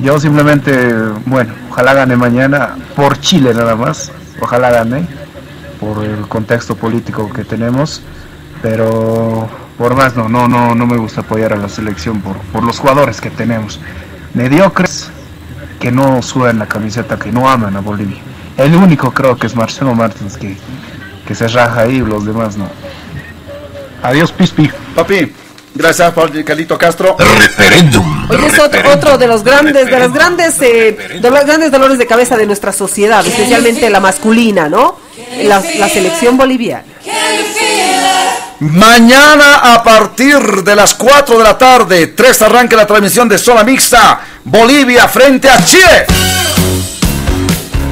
Yo simplemente, bueno, ojalá gane mañana por Chile nada más, ojalá gane por el contexto político que tenemos, pero por más no, no, no, no me gusta apoyar a la selección por, por los jugadores que tenemos mediocres que no suben la camiseta, que no aman a Bolivia. El único creo que es Marcelo Martins que, que se raja ahí, los demás no. Adiós, Pispi. Papi, gracias por Calito Castro. Referéndum. Hoy es otro, de los grandes, de las grandes, eh, de los grandes dolores de cabeza de nuestra sociedad, especialmente la masculina, ¿no? La, la selección boliviana. Mañana a partir de las 4 de la tarde, 3 arranca la transmisión de zona mixta, Bolivia frente a Chile.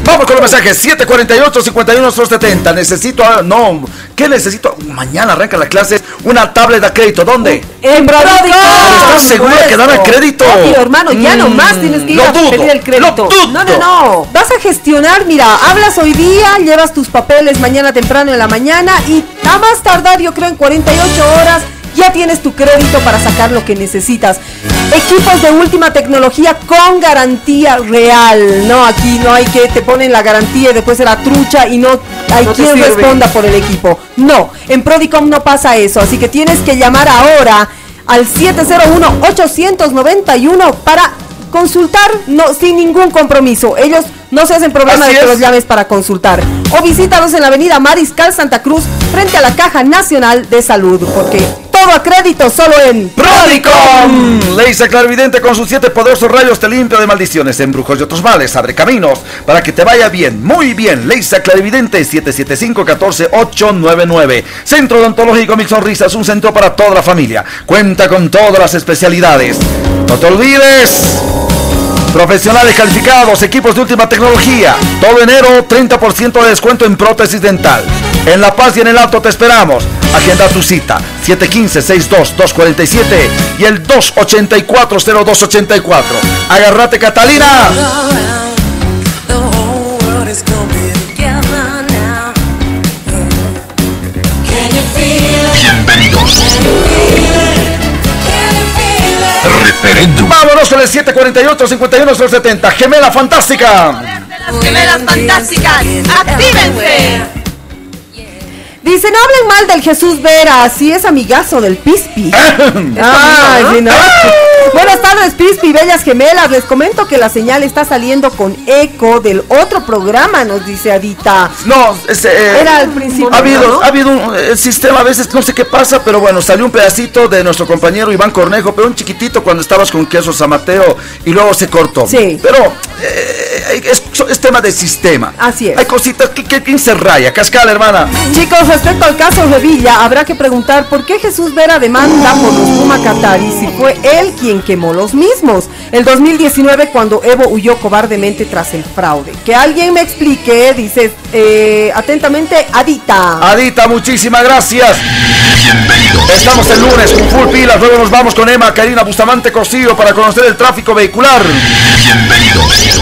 Vamos con los mensajes. 748 51 70 Necesito. No. ¿Qué necesito? Mañana arranca la clase. Una tablet de crédito. ¿Dónde? En. ¿Estás seguro que dan el crédito? Obvio, hermano. Ya no nomás tienes que ir a pedir el crédito. No, no, no. Vas a gestionar. Mira, hablas hoy día, llevas tus papeles mañana temprano en la mañana y a más tardar, yo creo, en 48 horas ya tienes tu crédito para sacar lo que necesitas. Equipos de última tecnología con garantía real. No, aquí no hay que te ponen la garantía y después la trucha y no hay quien responda por el equipo. No, en Prodicom no pasa eso, así que tienes que llamar ahora al 701-891 para consultar no, sin ningún compromiso. Ellos no se hacen problema de que los llames para consultar. O visítalos en la avenida Mariscal Santa Cruz frente a la Caja Nacional de Salud, porque todo a crédito solo en Prodicom. Leisa Clarividente con sus siete poderosos rayos te limpia de maldiciones, embrujos y otros males. Abre caminos para que te vaya bien, muy bien. Leisa Clarividente 775-14899. Centro Odontológico Mil Sonrisas, un centro para toda la familia. Cuenta con todas las especialidades. No te olvides. Profesionales calificados, equipos de última tecnología. Todo enero, 30% de descuento en prótesis dental. En La Paz y en el Alto te esperamos. Agenda tu cita 715-62-247 y el 284-0284. Agárrate, Catalina. Bienvenidos. Referéndum. Vámonos con el 748 51 70. Gemela fantástica. Gemelas fantásticas, actívense. Dice, no hablen mal del Jesús Vera, si es amigazo del Pispi. Ay, ¿no? Buenas tardes, Pispi, bellas gemelas. Les comento que la señal está saliendo con eco del otro programa, nos dice Adita. No, ese, eh, era al principio. Ha habido, ha habido un eh, sistema, a veces no sé qué pasa, pero bueno, salió un pedacito de nuestro compañero Iván Cornejo, pero un chiquitito cuando estabas con queso Samateo y luego se cortó. Sí. Pero eh, es, tema de sistema. Así es. Hay cositas que, que, se raya. Cascal, hermana. Chicos, respecto al caso Revilla, habrá que preguntar por qué Jesús Vera demanda por los Puma y si fue él quien quemó los mismos. El 2019 cuando Evo huyó cobardemente tras el fraude. Que alguien me explique, dice eh, atentamente Adita. Adita, muchísimas gracias. Bienvenidos. Estamos el lunes con full pilas, luego nos vamos con Emma Karina Bustamante Cosío para conocer el tráfico vehicular. Bienvenidos.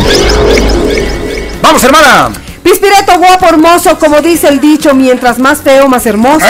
Vamos, hermana. Pispireto guapo hermoso, como dice el dicho, mientras más feo, más hermoso.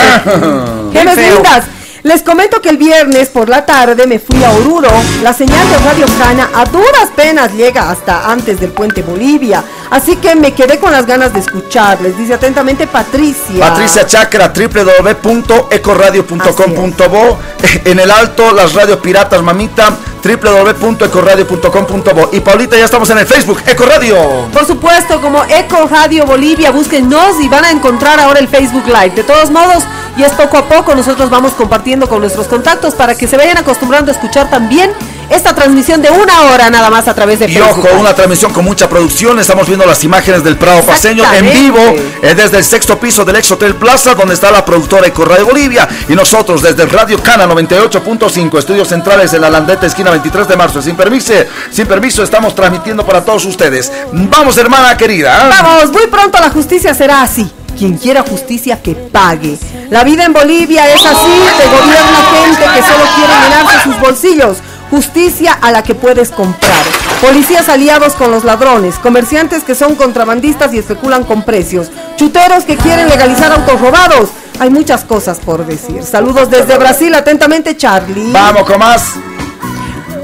¿Qué me lindas? Les comento que el viernes por la tarde me fui a Oruro. La señal de Radio Cana a duras penas llega hasta antes del puente Bolivia. Así que me quedé con las ganas de escucharles. Dice atentamente Patricia. Patricia Chacra, www.ecoradio.com.bo. En el alto, las radios piratas, mamita www.ecoradio.com.bo y Paulita ya estamos en el Facebook Ecoradio. Por supuesto, como Eco Radio Bolivia, búsquenos y van a encontrar ahora el Facebook Live. De todos modos, y es poco a poco nosotros vamos compartiendo con nuestros contactos para que se vayan acostumbrando a escuchar también esta transmisión de una hora nada más a través de y Facebook. Y ojo, una transmisión con mucha producción. Estamos viendo las imágenes del Prado Paseño en vivo eh, desde el sexto piso del ex Hotel Plaza, donde está la productora Eco de Bolivia. Y nosotros desde Radio Cana 98.5, estudios centrales de la Landeta, esquina 23 de marzo. Sin permiso, sin permiso, estamos transmitiendo para todos ustedes. Vamos, hermana querida. ¿eh? Vamos, muy pronto la justicia será así. Quien quiera justicia que pague. La vida en Bolivia es así, te gobierna gente que solo quiere llenarse sus bolsillos. Justicia a la que puedes comprar. Policías aliados con los ladrones. Comerciantes que son contrabandistas y especulan con precios. Chuteros que quieren legalizar autos robados. Hay muchas cosas por decir. Saludos desde Brasil, atentamente Charlie. Vamos con más.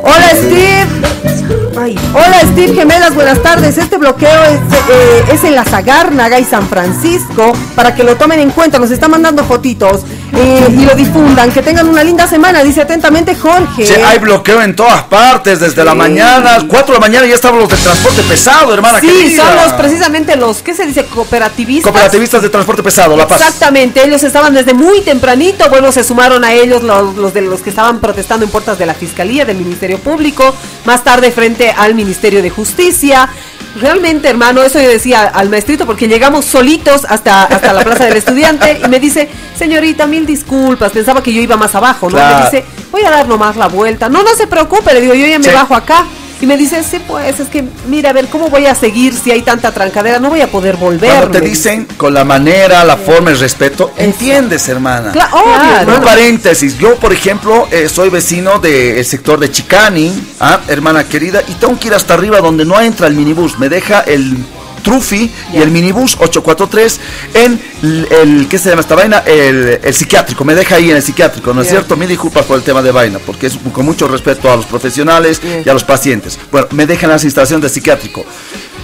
Hola Steve. Hola Steve Gemelas, buenas tardes. Este bloqueo es, eh, es en la Sagárnaga y San Francisco para que lo tomen en cuenta. Nos está mandando fotitos eh, y lo difundan. Que tengan una linda semana, dice atentamente Jorge. Sí, hay bloqueo en todas partes, desde la mañana, 4 de la mañana ya estaban los de transporte pesado, hermana. Sí, son los precisamente los, ¿qué se dice? Cooperativistas. Cooperativistas de transporte pesado, La Paz. Exactamente, ellos estaban desde muy tempranito, bueno, se sumaron a ellos los, los de los que estaban protestando en puertas de la Fiscalía, del Ministerio Público, más tarde frente al Ministerio de Justicia. Realmente, hermano, eso yo decía al maestrito porque llegamos solitos hasta, hasta la Plaza del Estudiante y me dice, señorita, mil disculpas, pensaba que yo iba más abajo, ¿no? Me dice, voy a dar nomás la vuelta. No, no se preocupe, le digo, yo ya me bajo acá. Y me dice, sí, pues es que, mira, a ver, ¿cómo voy a seguir si hay tanta trancadera? No voy a poder volver. Cuando te dicen con la manera, la forma, el respeto, entiendes, hermana. Claro, Un paréntesis, yo, por ejemplo, eh, soy vecino del sector de Chicani, ¿ah? hermana querida, y tengo que ir hasta arriba donde no entra el minibús. Me deja el Trufi y el minibús 843 en el, ¿qué se llama esta vaina? El, psiquiátrico, me deja ahí en el psiquiátrico, ¿no es cierto? Mil disculpas por el tema de vaina, porque es con mucho respeto a los profesionales y a los pacientes. Bueno, me dejan las instalaciones de psiquiátrico.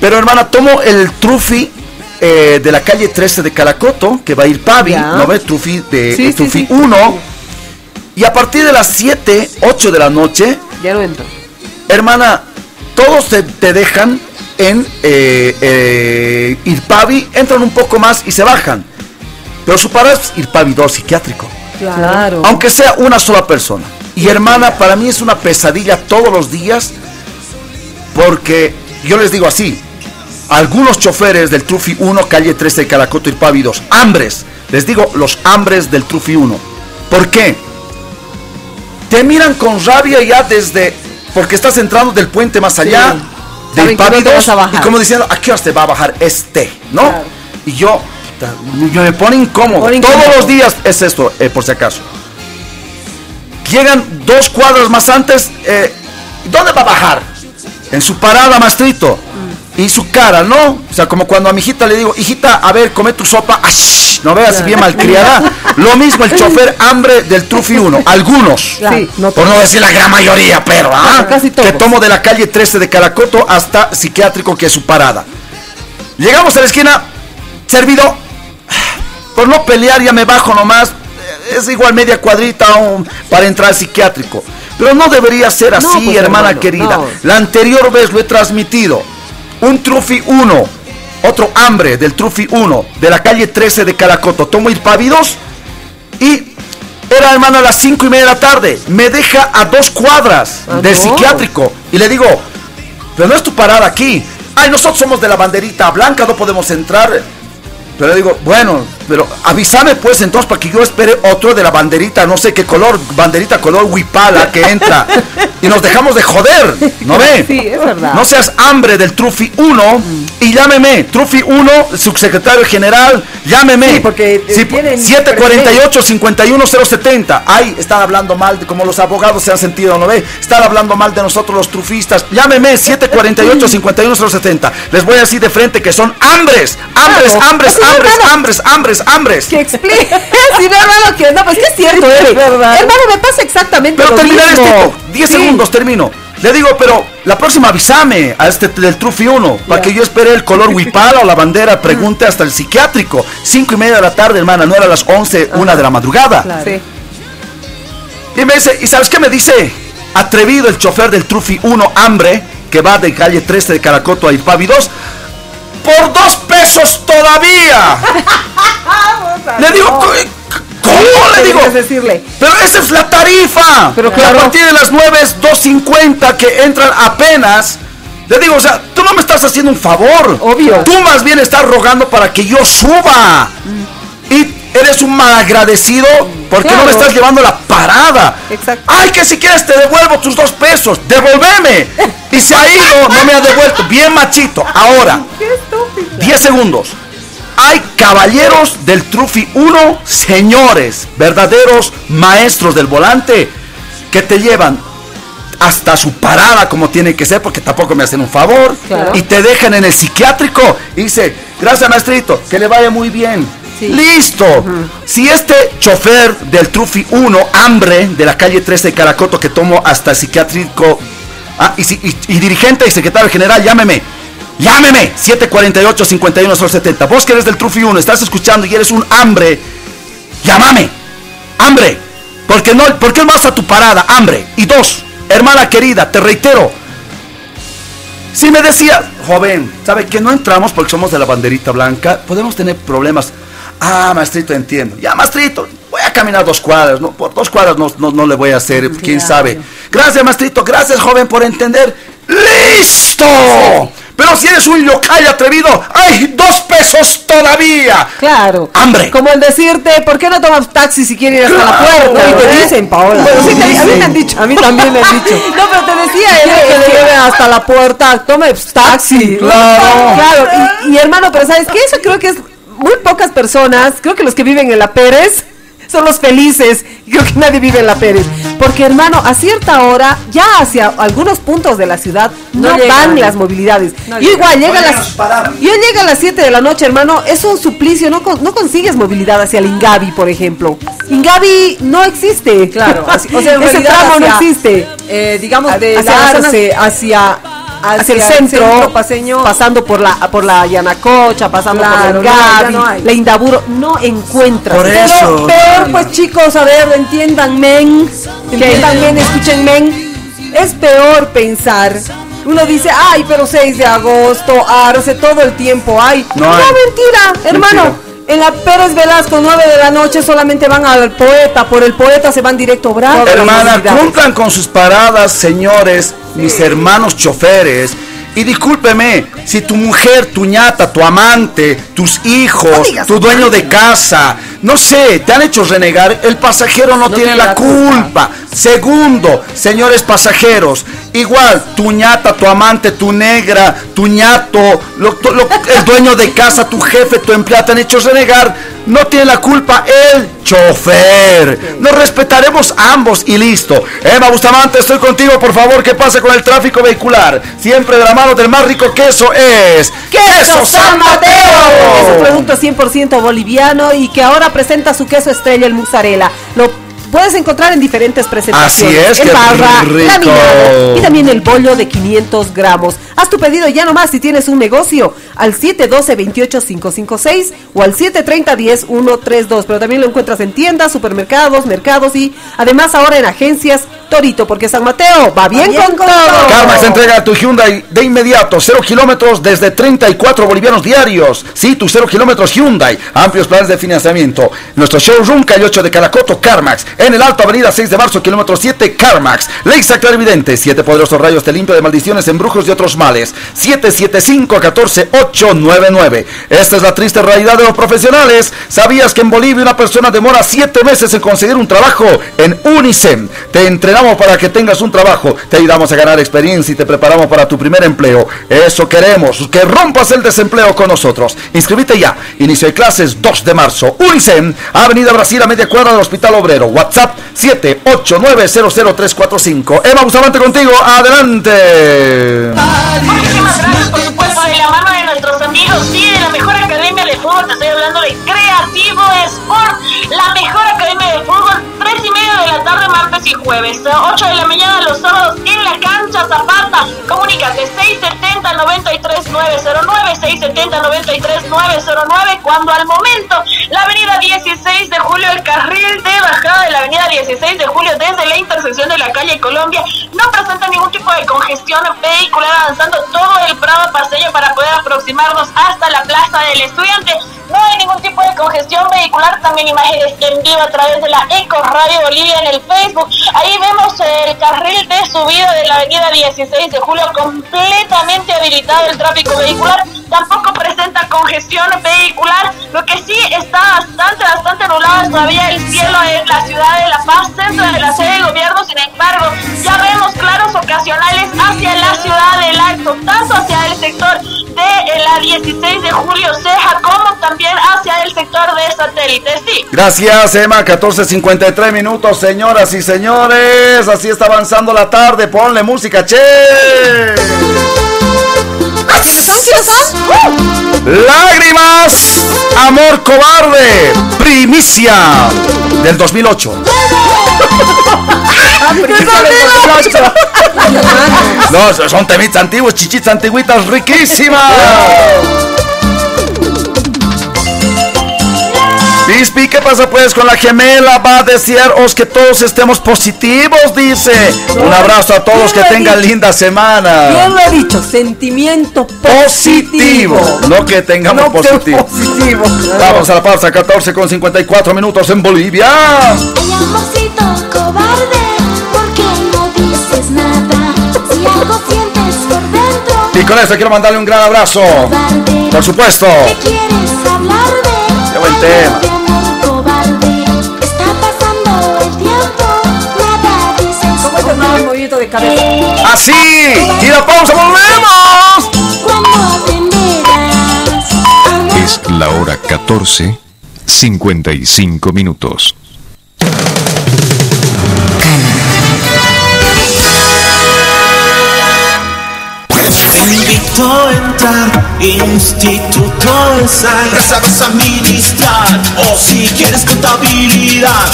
Pero hermana, tomo el Trufi eh, de la calle 13 de Calacoto, que va a ir Pavi, ¿no ve? Trufi de Trufi 1. Y a partir de las 7, 8 de la noche, ya no entro. Hermana, todos te dejan en eh, eh, Irpavi, entran un poco más y se bajan. Pero su parada es Irpavi 2 psiquiátrico. Claro. Aunque sea una sola persona. Y hermana, para mí es una pesadilla todos los días. Porque yo les digo así. Algunos choferes del Trufi 1, calle 13 de Caracoto Irpavi 2, hambres. Les digo los hambres del Trufi 1. ¿Por qué? Te miran con rabia ya desde... Porque estás entrando del puente más allá del y como diciendo, ¿a qué hora te va a bajar este? ¿No? Y yo, me pone incómodo. Todos los días es esto, eh, por si acaso. Llegan dos cuadros más antes, eh, ¿dónde va a bajar? En su parada, mastrito. Mm. Y su cara, ¿no? O sea, como cuando a mi hijita le digo, hijita, a ver, come tu sopa. No veas si bien malcriada. Lo mismo el chofer hambre del Trufi 1. Algunos. por no decir la gran mayoría, pero ¿ah? Casi Que tomo de la calle 13 de Caracoto hasta psiquiátrico, que es su parada. Llegamos a la esquina, servido. Por no pelear ya me bajo nomás. Es igual media cuadrita para entrar al psiquiátrico. Pero no debería ser así, pues, hermana querida. La anterior vez lo he transmitido. Un Trufi 1 otro hambre del Trufi 1 de la calle 13 de Caracoto. Tomo ir pavidos y era hermano a las 5 y media de la tarde. Me deja a dos cuadras ah, del psiquiátrico y le digo, pero no es tu parada aquí. Ay, nosotros somos de la banderita blanca, no podemos entrar. Pero le digo, bueno, pero avísame pues entonces para que yo espere otro de la banderita, no sé qué color, banderita color huipala que entra. y nos dejamos de joder, ¿no ve? Sí, es verdad. No seas hambre del Trufi 1 y llámeme, Trufi 1, subsecretario general, llámeme. Sí, porque sí, 748-51070. Ahí están hablando mal, de como los abogados se han sentido, ¿no ve? Están hablando mal de nosotros los trufistas. Llámeme, 748-51070. Les voy a decir de frente que son hambres, hambres, hambres, hambres, hambres, hambres, hambres. Que explique, si no, hermano, que no, pues que es cierto, es verdad. Hermano, me pasa exactamente Pero lo mismo. esto, 10 Sí. segundos, termino. Le digo, pero la próxima avísame a este del Trufi 1 para que yo espere el color huipala o la bandera, pregunte hasta el psiquiátrico. 5 y media de la tarde, hermana, no era las 11, una de la madrugada. Sí. Y me dice, ¿y sabes qué me dice? Atrevido el chofer del Trufi 1 Hambre, que va de calle 13 de Caracoto a Irpavi 2, por dos pesos todavía. Le digo, ¿cómo? Le digo, decirle. pero esa es la tarifa. Pero claro. a partir de las 9 es 2.50 que entran apenas. Le digo, o sea, tú no me estás haciendo un favor. Obvio. Tú más bien estás rogando para que yo suba. Y eres un malagradecido porque no me estás llevando la parada. Exacto. Ay, que si quieres te devuelvo tus dos pesos. Devolveme. Y se ha ido, no me ha devuelto. Bien machito. Ahora, 10 segundos. Hay caballeros del Trufi 1, señores, verdaderos maestros del volante, que te llevan hasta su parada como tiene que ser, porque tampoco me hacen un favor, Claro. y te dejan en el psiquiátrico. Y dice, gracias maestrito, que le vaya muy bien. Listo. Si este chofer del Trufi 1, hambre, de la calle 13 de Caracoto, que tomo hasta el psiquiátrico, ah, y, si- y- y dirigente y secretario general, llámeme. Llámeme, 748-51-70. Vos que eres del Trufi 1, estás escuchando y eres un hambre, llámame. Hambre. Porque no, ¿Por qué no vas a tu parada? Hambre. Y dos, hermana querida, te reitero. Si me decía, joven, ¿sabe que no entramos porque somos de la banderita blanca? Podemos tener problemas. Ah, maestrito, entiendo. Ya, maestrito, voy a caminar dos cuadras. No, por dos cuadras no, no, no le voy a hacer, quién sabe. Gracias, maestrito. Gracias, joven, por entender. ¡Listo! Pero si eres un local atrevido, ¡hay dos pesos todavía! Claro. ¡Hambre! Como el decirte, ¿por qué no tomas taxi si quieres ir hasta la puerta? y te ¿eh? dicen, Paola. Bueno, sí, te- a mí me han dicho. A mí también me han dicho. No, pero te decía, él quiere que le lleve hasta la puerta, tome taxi. Claro. Claro, y, y, hermano, pero ¿sabes qué? Eso creo que es muy pocas personas, creo que los que viven en la Pérez son los felices. Creo que nadie vive en la Pérez. Porque, hermano, a cierta hora, ya hacia algunos puntos de la ciudad, no, No llegan. van las movilidades. No y igual llega a las... paradas. Yo llega a las 7 de la noche, hermano, es un suplicio, no, no consigues movilidad hacia el Ingavi, por ejemplo. Ingavi no existe. Claro, así- o sea, en ese tramo no hacia- existe. Eh, digamos, Hacia de Arce hacia, hacia el centro, paseño. pasando por la por la Yanacocha, pasando Claro, por no, el ya Gavi, no Indaburo, no encuentras. Por Pero eso. peor, pues chicos, a ver, entiendan, men, entiendan, men, escuchen, men, es peor pensar. Uno dice, ay, pero 6 de agosto, Arce, todo el tiempo hay. No No, hay. mentira, hermano. Mentira. En la Pérez Velasco, 9 de la noche, solamente van al poeta. Por el poeta se van directo a Bravo. Hermana, cumplan con sus paradas, señores, mis hermanos choferes. Y discúlpeme, si tu mujer, tu ñata, tu amante, tus hijos, tu dueño de casa, no sé, te han hecho renegar, el pasajero no, tiene la culpa. Segundo, señores pasajeros, igual, tu ñata, tu amante, tu negra, tu ñato, lo- el dueño de casa, tu jefe, tu empleado, te han hecho renegar, no tiene la culpa el chofer. Nos respetaremos ambos y listo. Emma Bustamante, estoy contigo, por favor, ¿qué pasa con el tráfico vehicular? Siempre de la mano del más rico queso es ¡Queso San Mateo! Es un producto 100% boliviano y que ahora presenta su queso estrella, el mozzarella. Lo puedes encontrar en diferentes presentaciones. Así es, En barra, laminado y también el bollo de 500 gramos. Haz tu pedido ya nomás si tienes un negocio al 712-28556 o al 730-10132. Pero también lo encuentras en tiendas, supermercados, mercados y además ahora en agencias Torito, porque San Mateo va bien, con, todo. Carmax entrega tu Hyundai de inmediato, 0 kilómetros desde 34 bolivianos diarios. Sí, tu 0 kilómetros Hyundai. Amplios planes de financiamiento. Nuestro showroom calle 8 de Calacoto, Carmax. En el Alto Avenida 6 de marzo, kilómetro 7, Carmax. Lexa Clarividente, 7 poderosos rayos te limpio de maldiciones, embrujos y otros males. 775-14899. Esta es la triste realidad de los profesionales. ¿Sabías que en Bolivia una persona demora 7 meses en conseguir un trabajo? En Unicem te entrenamos para que tengas un trabajo, te ayudamos a ganar experiencia y te preparamos para tu primer empleo. Eso queremos, que rompas el desempleo con nosotros. Inscríbete ya. Inicio de clases 2 de marzo. Unicem, Avenida Brasil a media cuadra del Hospital Obrero. WhatsApp 789-00345. Emma Bustamante contigo. Adelante. Muchísimas gracias, por supuesto, de la mano de nuestros amigos, sí, de la mejor academia de fútbol, te estoy hablando de Creativo Sport, la mejor academia de fútbol, 3 y media de la tarde, martes y jueves, 8 de la mañana los sábados en la cancha Zapata, comunícate 670-93-909, 670-93-909, cuando al momento la avenida 16 de julio, el carril de bajada de la avenida 16 de julio desde la intersección de la calle Colombia, no presenta ningún tipo de congestión vehicular avanzando todo el Prado Paseo para poder aproximarnos hasta la Plaza del Estudiante. No hay ningún tipo de congestión vehicular, también imágenes en vivo a través de la Eco Radio Bolivia en el Facebook. Ahí vemos el carril de subida de la avenida 16 de julio completamente habilitado el tráfico vehicular. Tampoco presenta congestión vehicular, lo que sí está bastante, bastante nublado todavía el cielo en la ciudad de La Paz, centro de la sede de gobierno. Sin embargo, ya vemos claros ocasionales hacia la ciudad del Alto, tanto hacia el sector de la 16 de julio Ceja como también hacia el sector de satélite. Sí. Gracias, Emma. 14.53 minutos, señoras y señores. Así está avanzando la tarde. Ponle música, che. ¿Quiénes son? ¿Quiénes son? Lágrimas, amor cobarde, primicia del 2008. No, son temitas antiguos, chichitas antiguitas riquísimas. Bispi, ¿qué pasa pues con la gemela? Va a desearos que todos estemos positivos, dice. Un abrazo a todos, que tengan linda semana. Bien lo he dicho, sentimiento positivo. No que tengamos No que positivo. positivo. Vamos a la pausa, 14 con 54 minutos en Bolivia. Ay, amorcito cobarde, ¿por qué no dices nada? Si algo sientes por dentro, Y con eso quiero mandarle un gran abrazo. Por supuesto. ¿qué quieres hablar de? Qué buen tema. ¿Cómo es el movimiento de cabeza? Así. Y la pausa, volvemos. Es la hora 14, 55 minutos. Te invito a entrar, Instituto de Sal, sabes administrar, o si quieres contabilidad,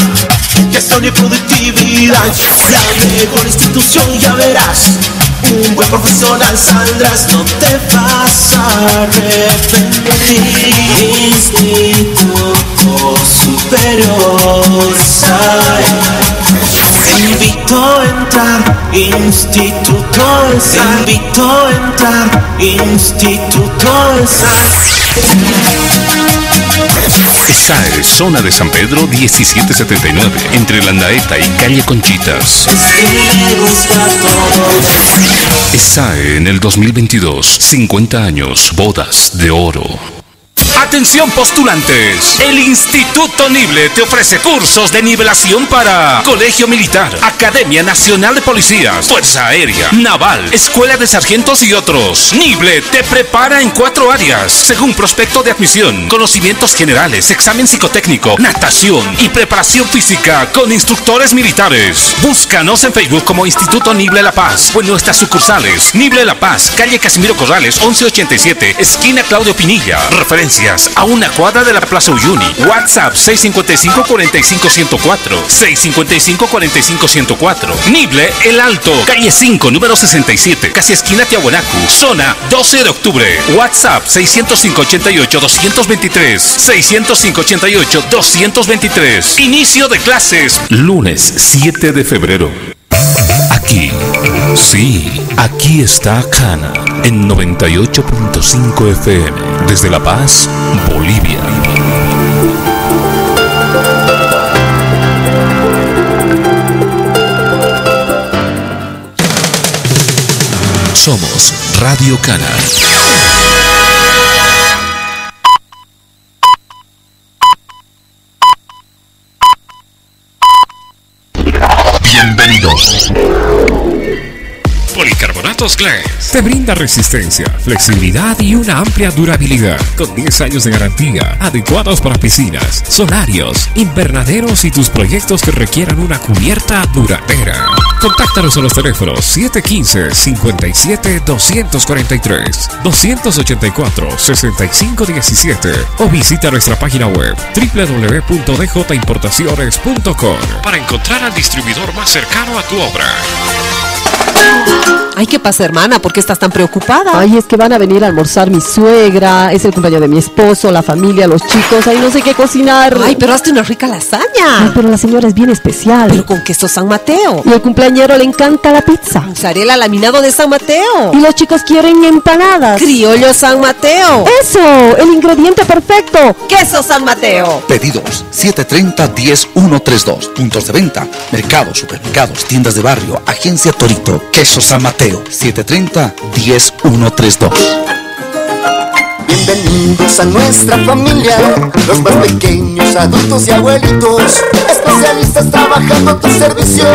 gestión y productividad, la mejor institución ya verás, un buen profesional saldrás, no te vas a arrepentir. Instituto Superior. Invito a entrar, Instituto de Sal. Te invito a entrar, Instituto de Sal. ESAE, zona de San Pedro 1779, entre Landaeta y calle Conchitas. ESAE en el 2022, 50 años, bodas de oro. Atención postulantes, el Instituto Nible te ofrece cursos de nivelación para Colegio Militar, Academia Nacional de Policías, Fuerza Aérea, Naval, Escuela de Sargentos y otros. Nible te prepara en cuatro áreas, según prospecto de admisión, conocimientos generales, examen psicotécnico, natación y preparación física con instructores militares. Búscanos en Facebook como Instituto Nible La Paz o en nuestras sucursales. Nible La Paz, calle Casimiro Corrales, 1187, esquina Claudio Pinilla. A una cuadra de la Plaza Uyuni. WhatsApp 655-45-104. 655-45-104. Nible El Alto, calle 5, número 67, casi esquina Tiahuanacu. Zona 12 de octubre. WhatsApp 605-88-223. 605-88-223. Inicio de clases. Lunes 7 de febrero. Aquí, sí, aquí está Cana, en 98.5 FM, desde La Paz, Bolivia. Somos Radio Cana. Policarbonatos Glass te brinda resistencia, flexibilidad y una amplia durabilidad con 10 años de garantía, adecuados para piscinas, solarios, invernaderos y tus proyectos que requieran una cubierta duradera. Contáctanos a los teléfonos 715-57-243, 284-6517 o visita nuestra página web www.djimportaciones.com para encontrar al distribuidor más cercano a tu obra. Ay, ¿qué pasa, hermana? ¿Por qué estás tan preocupada? Ay, es que van a venir a almorzar mi suegra, es el cumpleaños de mi esposo, la familia, los chicos, ay, no sé qué cocinar. Ay, pero hazte una rica lasaña. Ay, pero la señora es bien especial. Pero con queso San Mateo. Y al cumpleañero le encanta la pizza. Mozzarella laminado de San Mateo. Y los chicos quieren empanadas. Criollo San Mateo. Eso, el ingrediente perfecto. Queso San Mateo. Pedidos 730-10132. Puntos de venta. Mercados, supermercados, tiendas de barrio, agencia Torito. Queso San Mateo. 730-10132. Bienvenidos a nuestra familia, los más pequeños, adultos y abuelitos, especialistas trabajando a tu servicio,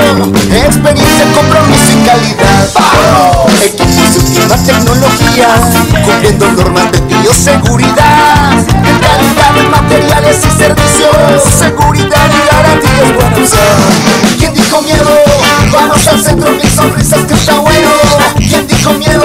experiencia, compromiso y calidad. Equipos de última tecnología, cumpliendo normas de bioseguridad, calidad en materiales y servicios, seguridad y garantías. ¿Quién dijo miedo? Vamos al centro, mil sonrisas que está bueno. ¿Quién dijo miedo?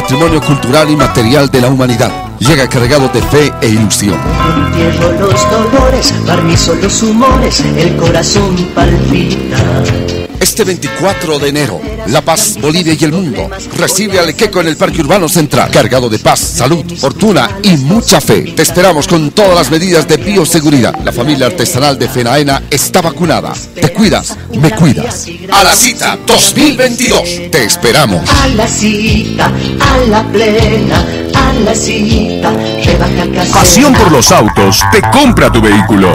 patrimonio cultural y material de la humanidad. Llega cargado de fe e ilusión. Entierro los dolores, barnizo los humores, el corazón palpita. Este 24 de enero, La Paz, Bolivia y el mundo recibe al Queco en el Parque Urbano Central, cargado de paz, salud, fortuna y mucha fe. Te esperamos con todas las medidas de bioseguridad. La familia artesanal de Fenaena está vacunada. Te cuidas, me cuidas. A la cita 2022. Te esperamos. A la cita, a la plena, a la cita. Pasión por los autos te compra tu vehículo.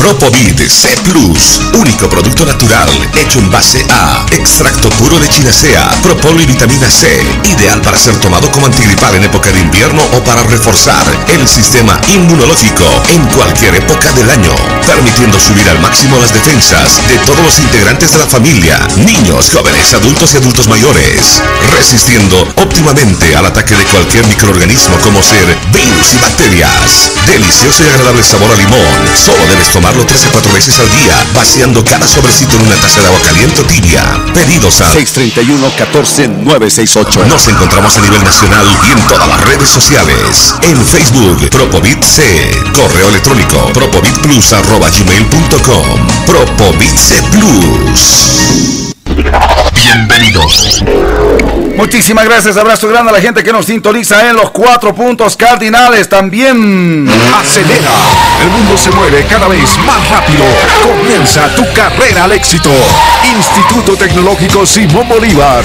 Propovid C Plus, único producto natural hecho en base a extracto puro de chinacea, propolo y vitamina C, ideal para ser tomado como antigripal en época de invierno o para reforzar el sistema inmunológico en cualquier época del año, permitiendo subir al máximo las defensas de todos los integrantes de la familia, niños, jóvenes, adultos y adultos mayores, resistiendo óptimamente al ataque de cualquier microorganismo como ser virus y bacterias. Delicioso y agradable sabor a limón, solo debes tomarlo 3 a 4 veces al día, vaciando cada sobrecito en una taza de agua caliente o tibia. Pedidos a 631-14-968. Nos encontramos a nivel nacional y en todas las redes sociales. En Facebook, Propovit C. Correo electrónico, propovitplus.gmail.com. Propovit C Plus. Bienvenidos. Muchísimas gracias, abrazo grande a la gente que nos sintoniza en los cuatro puntos cardinales también. Acelera. El mundo se mueve cada vez más rápido. Comienza tu carrera al éxito. Instituto Tecnológico Simón Bolívar.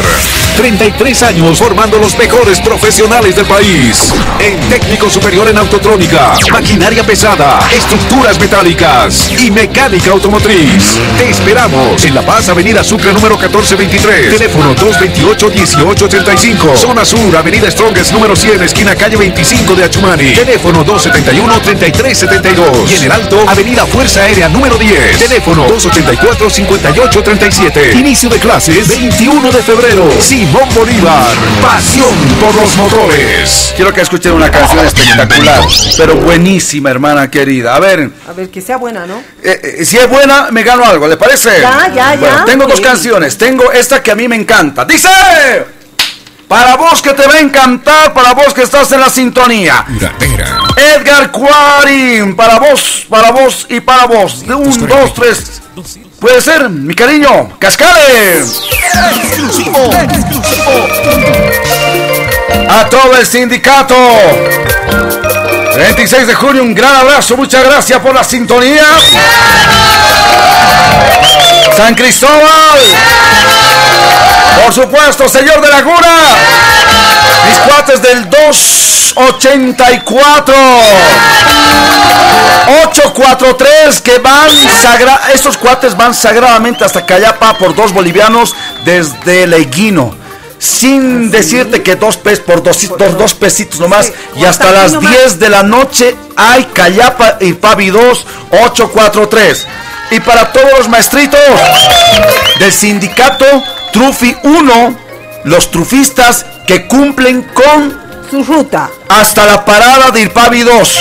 33 años formando los mejores profesionales del país. En técnico superior en autotrónica, maquinaria pesada, estructuras metálicas y mecánica automotriz. Te esperamos en La Paz, Avenida Sucre número 1423. Teléfono 228-1885. Zona Sur, Avenida Strongest número 100, esquina calle 25 de Achumani. Teléfono 271-3372. Y en el Alto, Avenida Fuerza Aérea número 10. Teléfono 284-5837. Inicio de clases 21 de febrero. Simón Bolívar. Pasión por los motores. Quiero que escuchen una canción espectacular, pero buenísima, hermana querida. A ver, A ver, que sea buena, ¿no? eh, eh, si es buena, me gano algo, ¿le parece? Ya, ya, Bueno, ya. tengo dos Sí. Canciones. Tengo esta que a mí me encanta. Dice, para vos que te va a encantar, para vos que estás en la sintonía. Edgar Cuarín, para vos, para vos y para vos. De un, dos, tres. Puede ser, mi cariño. Cascales. Exclusivo. A todo el sindicato. 26 de junio, un gran abrazo, muchas gracias por la sintonía. San Cristóbal. Por supuesto, señor de Laguna. Mis cuates del 284. 843 que van sagra estos cuates van sagradamente hasta Cayapa por dos bolivianos desde Leguino sin decirte que dos pesos por dos, dos, pesitos nomás. Y hasta las 10 de la noche hay Cayapa y Pavi 2 843. Y para todos los maestritos del sindicato Trufi 1, los trufistas que cumplen con su ruta hasta la parada de Irpavi 2.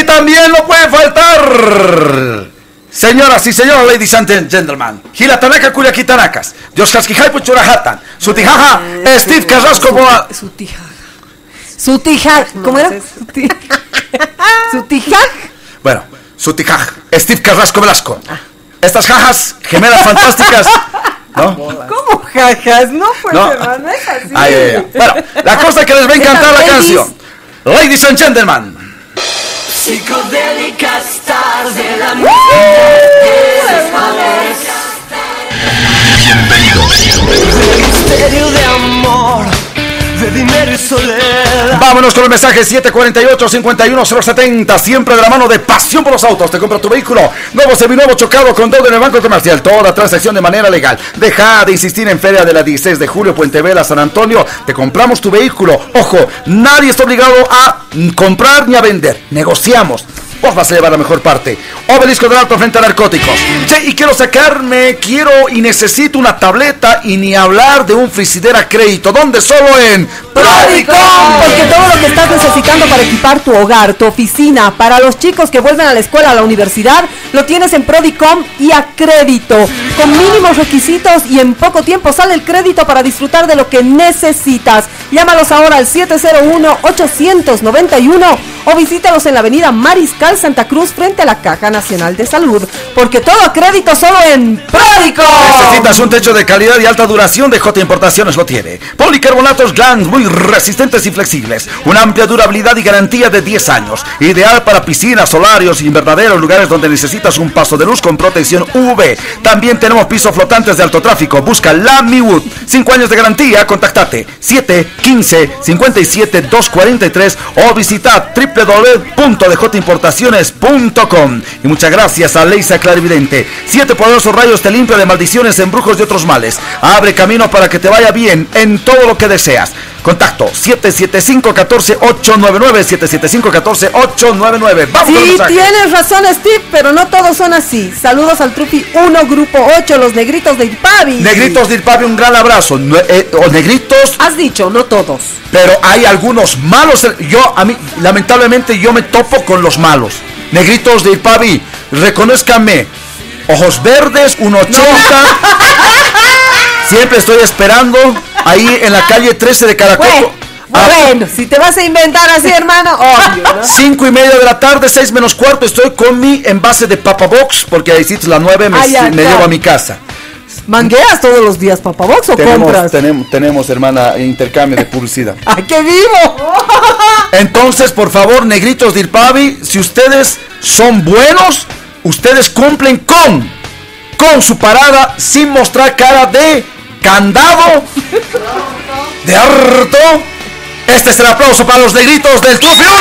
y también no puede faltar Señoras y señores, ladies and gentlemen, Hilatanaka Kuliaki Tanakas, Dios Kaskihai Puchurahatan, Sutijaja, Steve Carrasco Boa. Sutijaj, ¿cómo era? Sutijaj. Bueno, Sutijaj, Steve Carrasco Velasco. Estas jajas, gemelas fantásticas. ¿No? ¿Cómo jajas? No, pues no. hermano, es así. Ay, ay, ay. Bueno, la cosa que les va a encantar la canción. Ladies and gentlemen. Psicodélicas de la Bienvenidos. Misterio de amor dinero y. Vámonos con el mensaje 748-51070, siempre de la mano de Pasión por los Autos. Te compra tu vehículo nuevo, seminuevo, chocado con todo en el Banco Comercial. Toda transacción de manera legal. Deja de insistir en Feria de la 16 de julio, Puente Vela, San Antonio. Te compramos tu vehículo. Ojo, nadie está obligado a comprar ni a vender. Negociamos. Vos vas a llevar la mejor parte. Obelisco del Alto frente a narcóticos. Che, y quiero sacarme, quiero y necesito una tableta y ni hablar de un frigider a crédito. ¿Dónde? Solo en Prodicom. Porque todo lo que estás necesitando para equipar tu hogar, tu oficina, para los chicos que vuelven a la escuela, a la universidad, lo tienes en Prodicom y a crédito. Con mínimos requisitos y en poco tiempo sale el crédito para disfrutar de lo que necesitas. Llámalos ahora al 701-891 o visítalos en la avenida Mariscal Santa Cruz frente a la Caja Nacional de Salud. Porque todo crédito solo en Pródico. Necesitas un techo de calidad y alta duración de J Importaciones lo tiene. Policarbonatos Glans muy resistentes y flexibles. Una amplia durabilidad y garantía de 10 años. Ideal para piscinas, solarios, invernaderos, lugares donde necesitas un paso de luz con protección UV. También tenemos pisos flotantes de alto tráfico. Busca la Miwood. 5 años de garantía. Contactate 7 15 57 243 o visita www.djimportaciones.com. Y muchas gracias a Leisa Clarividente. Siete poderosos rayos te limpia de maldiciones, embrujos y otros males. Abre camino para que te vaya bien en todo lo que deseas. Contacto 775-14-899. 775-14-899. Vamos Sí, tienes razón, Steve, pero no todos son así. Saludos al Trupi 1, Grupo 8, los negritos de Irpavi. Negritos de Irpavi, un gran abrazo. Eh, o negritos. Has dicho, no todos. Pero hay algunos malos. Yo, a mí, lamentablemente, yo me topo con los malos. Negritos de Irpavi, reconózcanme. Ojos verdes, 1.80. Siempre estoy esperando ahí en la calle 13 de Caracol. Bueno, si te vas a inventar así, hermano, obvio, ¿no? Cinco y media de la tarde, seis menos cuarto, estoy con mi envase de Papa Box, porque ahí sí las nueve me, me llevo a mi casa. ¿Mangueas todos los días Papa Box o tenemos, compras? Tenemos, tenemos, hermana, intercambio de publicidad. ¡Ay, qué vivo! Entonces, por favor, negritos de Irpavi, si ustedes son buenos, ustedes cumplen con, con su parada sin mostrar cara de candado, de harto. Este es el aplauso para los negritos del Trufi 1,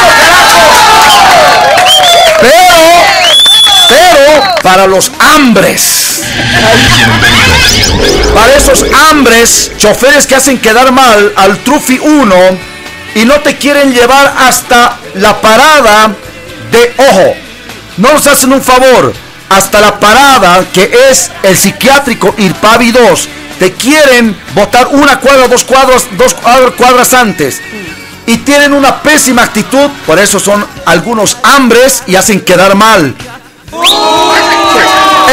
Pero, pero, para los hambres. Para esos hambres, choferes que hacen quedar mal al Trufi 1 y no te quieren llevar hasta la parada de ojo. No nos hacen un favor. Hasta la parada que es el psiquiátrico Irpavi 2 te quieren votar una cuadra, dos cuadras, dos cuadras antes. Y tienen una pésima actitud, por eso son algunos hambres y hacen quedar mal.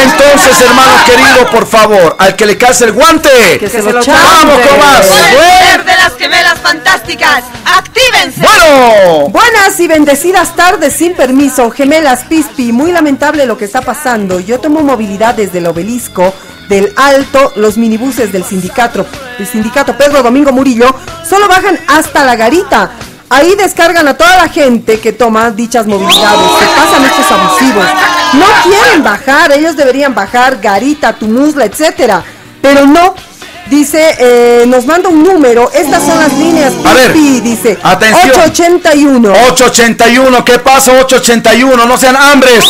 Entonces, hermano querido, por favor, al que le case el guante, que se lo vamos con más. de las gemelas fantásticas, actívense. Bueno, buenas y bendecidas tardes sin permiso, gemelas Pispi. Muy lamentable lo que está pasando. Yo tomo movilidad desde el obelisco del Alto, los minibuses del sindicato, el sindicato Pedro Domingo Murillo, solo bajan hasta la garita. Ahí descargan a toda la gente que toma dichas movilidades. Se pasan estos abusivos. No quieren bajar, ellos deberían bajar Garita, Tumusla, etcétera. Pero no, Dice, eh, nos manda un número. Estas son las líneas. A ver, dice. Atención. 881. 881. ¿Qué pasa? 881. No sean hambres.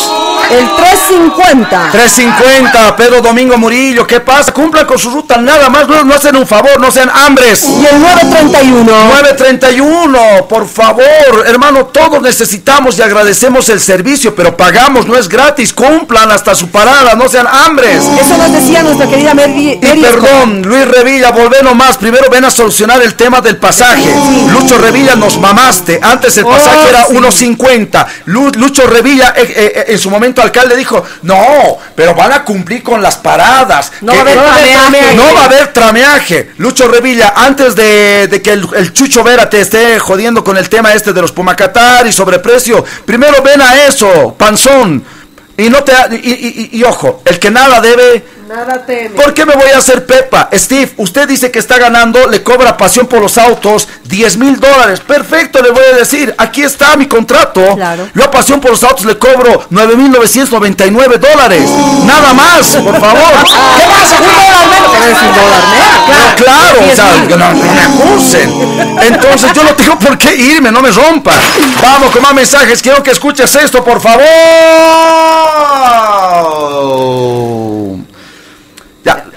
El 350. 350. Pedro Domingo Murillo. ¿Qué pasa? Cumplan con su ruta. Nada más. No, no hacen un favor. No sean hambres. Y el 931. 931. Por favor. Hermano, todos necesitamos y agradecemos el servicio. Pero pagamos. No es gratis. Cumplan hasta su parada. No sean hambres. Eso nos decía nuestra querida Mary. Y perdón, Luis Revilla, volvé nomás. Primero ven a solucionar el tema del pasaje. Lucho Revilla, nos mamaste. Antes el pasaje oh, era 1.50. Lucho Revilla, eh, eh, eh, en su momento alcalde, dijo: No, pero van a cumplir con las paradas. No, va, a haber trameaje. no va a haber trameaje. Lucho Revilla, antes de, que el, Chucho Vera te esté jodiendo con el tema este de los Pumacatar y sobreprecio, primero ven a eso, panzón. Y no te y ojo, el que nada debe Nada teme. ¿Por qué me voy a hacer Pepa? Steve, usted dice que está ganando, le cobra pasión por los autos 10 mil dólares. Perfecto, le voy a decir, aquí está mi contrato. Claro. Yo a pasión por los autos le cobro 9 mil 999 dólares. Nada más, por favor. ¿Qué pasa? Un dólar menos. un dólar menos. Claro, o sea, no, no me acusen. Entonces yo no tengo por qué irme, no me rompa. Vamos con más mensajes. Quiero que escuches esto, por favor.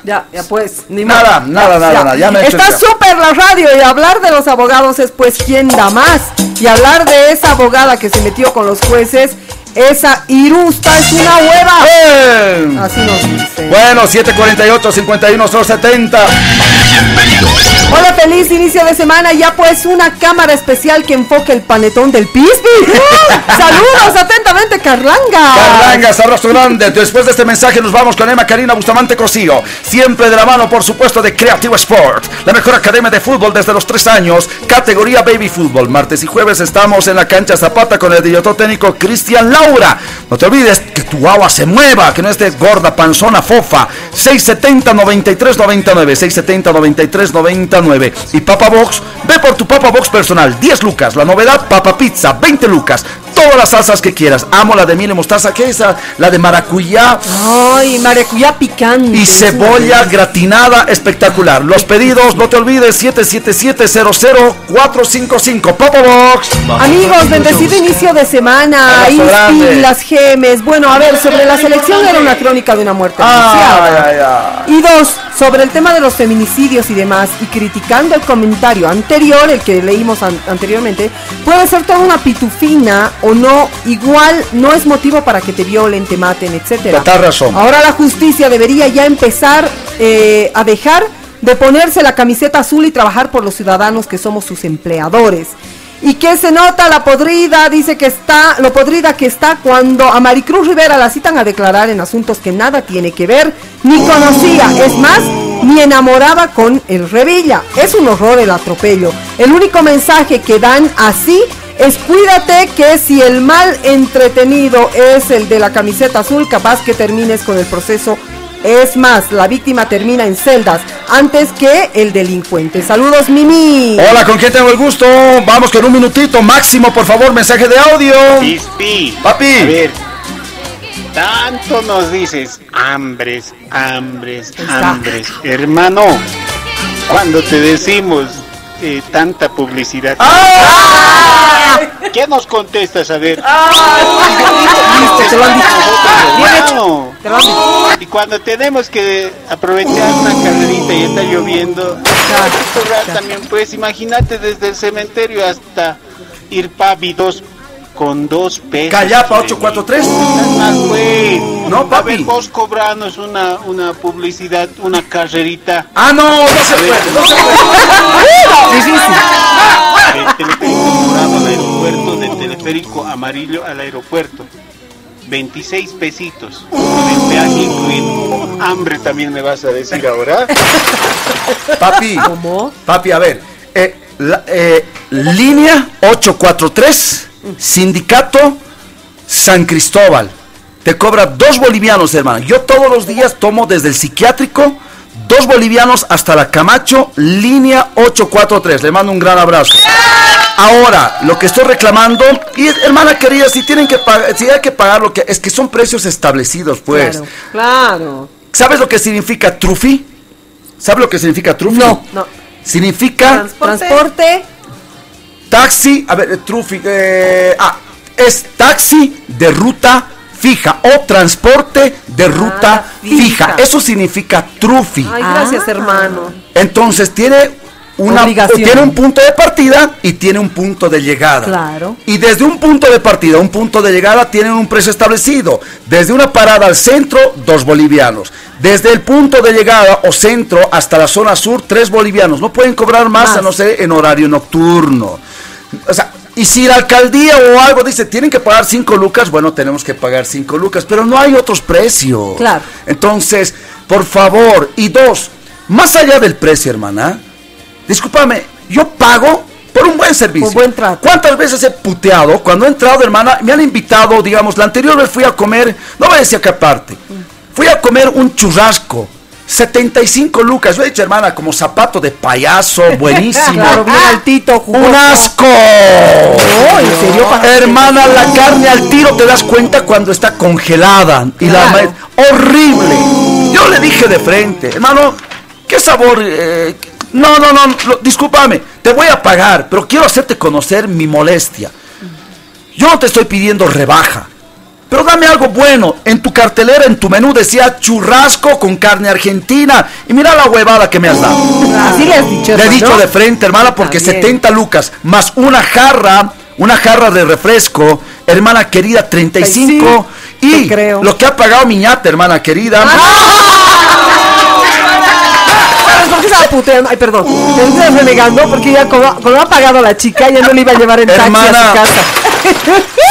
Ya, ya pues, ni nada, nada, nada, nada, ya me Está súper la radio y hablar de los abogados es pues quién da más. Y hablar de esa abogada que se metió con los jueces esa Irusta es una hueva. ¡Eh! Así nos dice. Bueno, 748 51 70. Bienvenidos. Hola, feliz inicio de semana. Ya pues una cámara especial que enfoque el panetón del Pispi. Saludos atentamente, Carlanga. Carlanga, abrazo grande. Después de este mensaje nos vamos con Emma Karina Bustamante Cosío. Siempre de la mano, por supuesto, de Creative Sport. La mejor academia de fútbol desde los tres años. Categoría Baby Fútbol. Martes y jueves estamos en la cancha Zapata con el director técnico Cristian Lau. No te olvides que tu agua se mueva, que no esté gorda, panzona, fofa. 670 93 99, 670 93 99. Y Papa Box, ve por tu Papa Box personal, 10 lucas. La novedad, Papa Pizza, 20 lucas todas las salsas que quieras. Amo la de miel y mostaza, ¿qué es esa? La de maracuyá. Ay, maracuyá picante. Y cebolla gratinada espectacular. Los pedidos, no te olvides, 777-00455. Papa Box. Amigos, bendecido inicio de semana. Y las gemes. Bueno, a ver, sobre la selección era una crónica de una muerte anunciada. Y dos, sobre el tema de los feminicidios y demás, y criticando el comentario anterior, el que leímos anteriormente, puede ser toda una pitufina o no, igual no es motivo para que te violen, te maten, etcétera. razón. Ahora la justicia debería ya empezar eh, a dejar de ponerse la camiseta azul y trabajar por los ciudadanos que somos sus empleadores. ¿Y qué se nota la podrida? Dice que está, lo podrida que está cuando a Maricruz Rivera la citan a declarar en asuntos que nada tiene que ver, ni conocía, es más, ni enamoraba con el Revilla. Es un horror el atropello. El único mensaje que dan así es cuídate que si el mal entretenido es el de la camiseta azul, capaz que termines con el proceso. Es más, la víctima termina en celdas antes que el delincuente. Saludos, Mimi. Hola, ¿con quién tengo el gusto? Vamos con un minutito máximo, por favor, mensaje de audio. Papi. A ver. Tanto nos dices, hambres, hambres, hambres. Hermano, cuando te decimos eh, tanta publicidad. ¡Ah! ¿Qué nos contestas? A ver. Y cuando tenemos que aprovechar una carrerita y está lloviendo, también pues imagínate desde el cementerio hasta ir dos con dos pesos. Callapa 843. No, papi. A ver, vos cobranos una, una publicidad, una carrerita. Ah, no, no se puede, no se puede. sí, sí, sí. El teleférico morado al aeropuerto, del teleférico amarillo al aeropuerto. 26 pesitos. Con el incluido. Hambre también me vas a decir ahora. Papi, ¿Cómo? papi, a ver. eh, la- eh, línea 843, sindicato San Cristóbal. Te cobra dos bolivianos, hermano. Yo todos los días tomo desde el psiquiátrico dos bolivianos hasta la Camacho, línea 843. Le mando un gran abrazo. Ahora, lo que estoy reclamando, y hermana querida, si tienen que pagar, si hay que pagar lo que es que son precios establecidos, pues. Claro, claro. ¿Sabes lo que significa trufi? ¿Sabes lo que significa trufi? No, no. Significa Transporte. Taxi, a ver, eh, trufi, eh, ah, es taxi de ruta fija o transporte de ruta fija. fija. Eso significa trufi. Ay, gracias, hermano. Entonces tiene una Obligación. tiene un punto de partida y tiene un punto de llegada. Claro. Y desde un punto de partida a un punto de llegada tienen un precio establecido. Desde una parada al centro, dos bolivianos. Desde el punto de llegada o centro hasta la zona sur, tres bolivianos. No pueden cobrar más, Más. a no ser en horario nocturno. O sea, y si la alcaldía o algo dice, tienen que pagar cinco lucas, bueno, tenemos que pagar cinco lucas, pero no hay otros precios. Claro. Entonces, por favor, y dos, más allá del precio, hermana, discúlpame, yo pago por un buen servicio. Por buen trato. ¿Cuántas veces he puteado? Cuando he entrado, hermana, me han invitado, digamos, la anterior vez fui a comer, no voy a decir qué parte, fui a comer un churrasco. 75 lucas, yo he dicho hermana, como zapato de payaso, buenísimo. Claro, bien altito, jugoso. ¡Un asco! ¿en serio? Hermana, la carne al tiro te das cuenta cuando está congelada. Y la Claro. ma- horrible. Yo le dije de frente, hermano, ¿qué sabor? eh, no, no, no, lo- discúlpame, te voy a pagar, pero quiero hacerte conocer mi molestia. Yo no te estoy pidiendo rebaja. Pero dame algo bueno. En tu cartelera, en tu menú decía churrasco con carne argentina. Y mira la huevada que me has dado. Así le has dicho, Le he dicho de frente, hermana, porque bien. 70 lucas más una jarra, una jarra de refresco, hermana querida, 35. y te creo. lo que ha pagado Miñata, hermana querida. ¿Sabes por qué estaba puteando? Ay, perdón. Estás renegando porque ya como, como ha pagado la chica, ya no le iba a llevar en taxi a Hermana. su casa.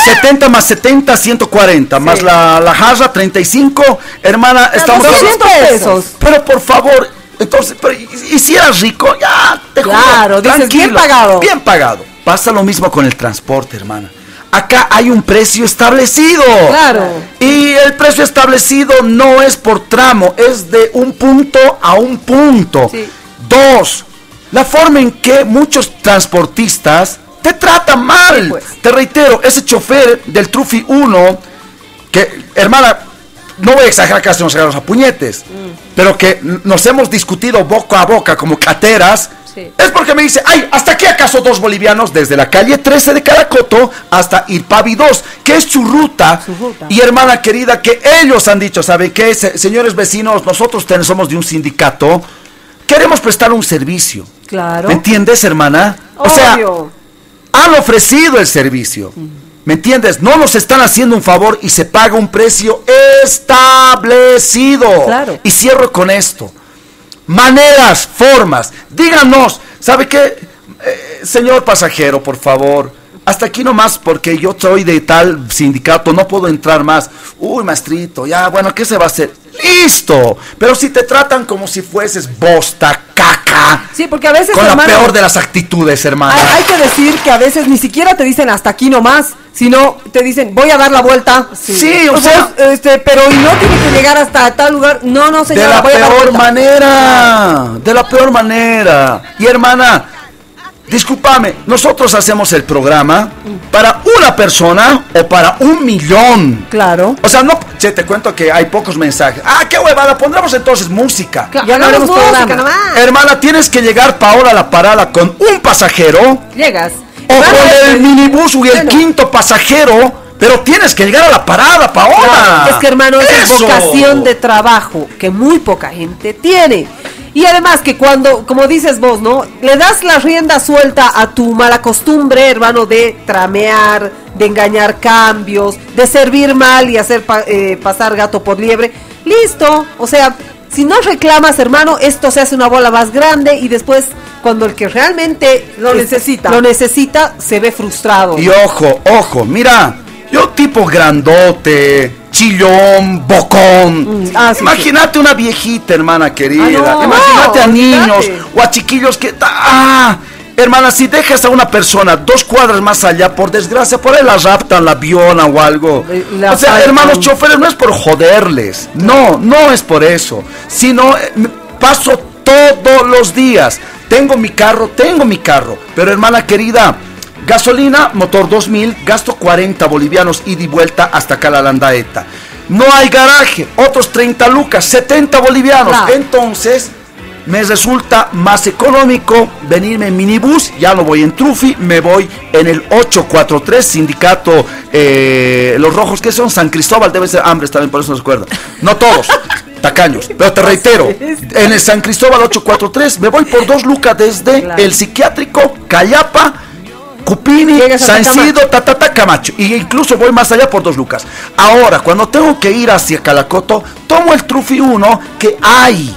70 más 70, 140. Más la, la jarra, 35. Hermana, estamos 200 pesos. Pero por favor, entonces, pero, y, y si eras rico, ya, te juro, Claro, dices, tranquilo, bien pagado. Bien pagado. Pasa lo mismo con el transporte, hermana. Acá hay un precio establecido. Claro. Y el precio establecido no es por tramo, es de un punto a un punto. Sí. Dos, la forma en que muchos transportistas te tratan mal. Sí, pues. Te reitero, ese chofer del Trufi 1, que, hermana, no voy a exagerar casi nos agarramos a puñetes, Mm. pero que nos hemos discutido boca a boca como cateras. Sí. Es porque me dice, ay, ¿hasta aquí acaso dos bolivianos? Desde la calle 13 de Caracoto hasta Irpavi 2, que es su ruta. Su ruta. Y hermana querida, que ellos han dicho, ¿saben qué? Se- señores vecinos, nosotros ten- somos de un sindicato, queremos prestar un servicio. Claro. ¿Me entiendes, hermana? O sea. Han ofrecido el servicio. ¿Me entiendes? No nos están haciendo un favor y se paga un precio establecido. Claro. Y cierro con esto. Maneras, formas. Díganos, ¿sabe qué? Eh, señor pasajero, por favor. Hasta aquí nomás porque yo soy de tal sindicato, no puedo entrar más. Uy, maestrito, ya, bueno, ¿qué se va a hacer? Listo. Pero si te tratan como si fueses bosta, caca. Sí, porque a veces, Con la hermano, peor de las actitudes, hermana. hay, hay que decir que a veces ni siquiera te dicen hasta aquí nomás, sino te dicen voy a dar la vuelta. Sí, o Pues, sea- este, pero y no tiene que llegar hasta tal lugar. No, no, de señora, la voy a dar peor manera, de la peor manera. Y hermana, discúlpame, nosotros hacemos el programa para una persona o para un millón. Claro. O sea, no, che, te cuento que hay pocos mensajes. Ah, qué huevada, pondremos entonces música. Claro, ya no música nomás. Hermana, tienes que llegar Paola a la parada con un pasajero Llegas. o con el minibús y el bueno. quinto pasajero, pero tienes que llegar a la parada, Paola. Claro, es que hermano, es vocación de trabajo que muy poca gente tiene. Y además que cuando, como dices vos, ¿no? Le das la rienda suelta a tu mala costumbre, hermano, de tramear, de engañar cambios, de servir mal y hacer pa- eh, pasar gato por liebre. Listo. O sea, si no reclamas, hermano, esto se hace una bola más grande y después, cuando el que realmente Lo es- necesita. lo necesita, se ve frustrado. Y ojo, ojo, mira, yo tipo grandote, chillón, bocón. Mm, ah, Imagínate una viejita, hermana querida. Ah, Imagínate a niños o a chiquillos que... ¡Ah! Hermana, si dejas a una persona dos cuadras más allá, por desgracia, por ahí la raptan, la violan o algo. o sea, hermanos choferes, no es por joderles. No, no es por eso. Sino, eh, paso todos los días. Tengo mi carro, tengo mi carro. Pero hermana querida, gasolina, motor 2000, gasto 40 bolivianos ida y vuelta hasta acá la Landaeta. No hay garaje, otros 30 lucas, 70 bolivianos. Entonces me resulta más económico venirme en minibús, ya no voy en Trufi, me voy en el 843 sindicato, eh, los rojos que son San Cristóbal, debe ser hambre también, por eso no se acuerda. No todos, tacaños, pero te reitero, en el San Cristóbal 843 me voy por dos lucas desde el psiquiátrico Cayapa. Cupini, San Isidro, Tatata, Camacho. Y incluso voy más allá por dos lucas. Ahora, cuando tengo que ir hacia Calacoto, tomo el Trufi 1 que hay.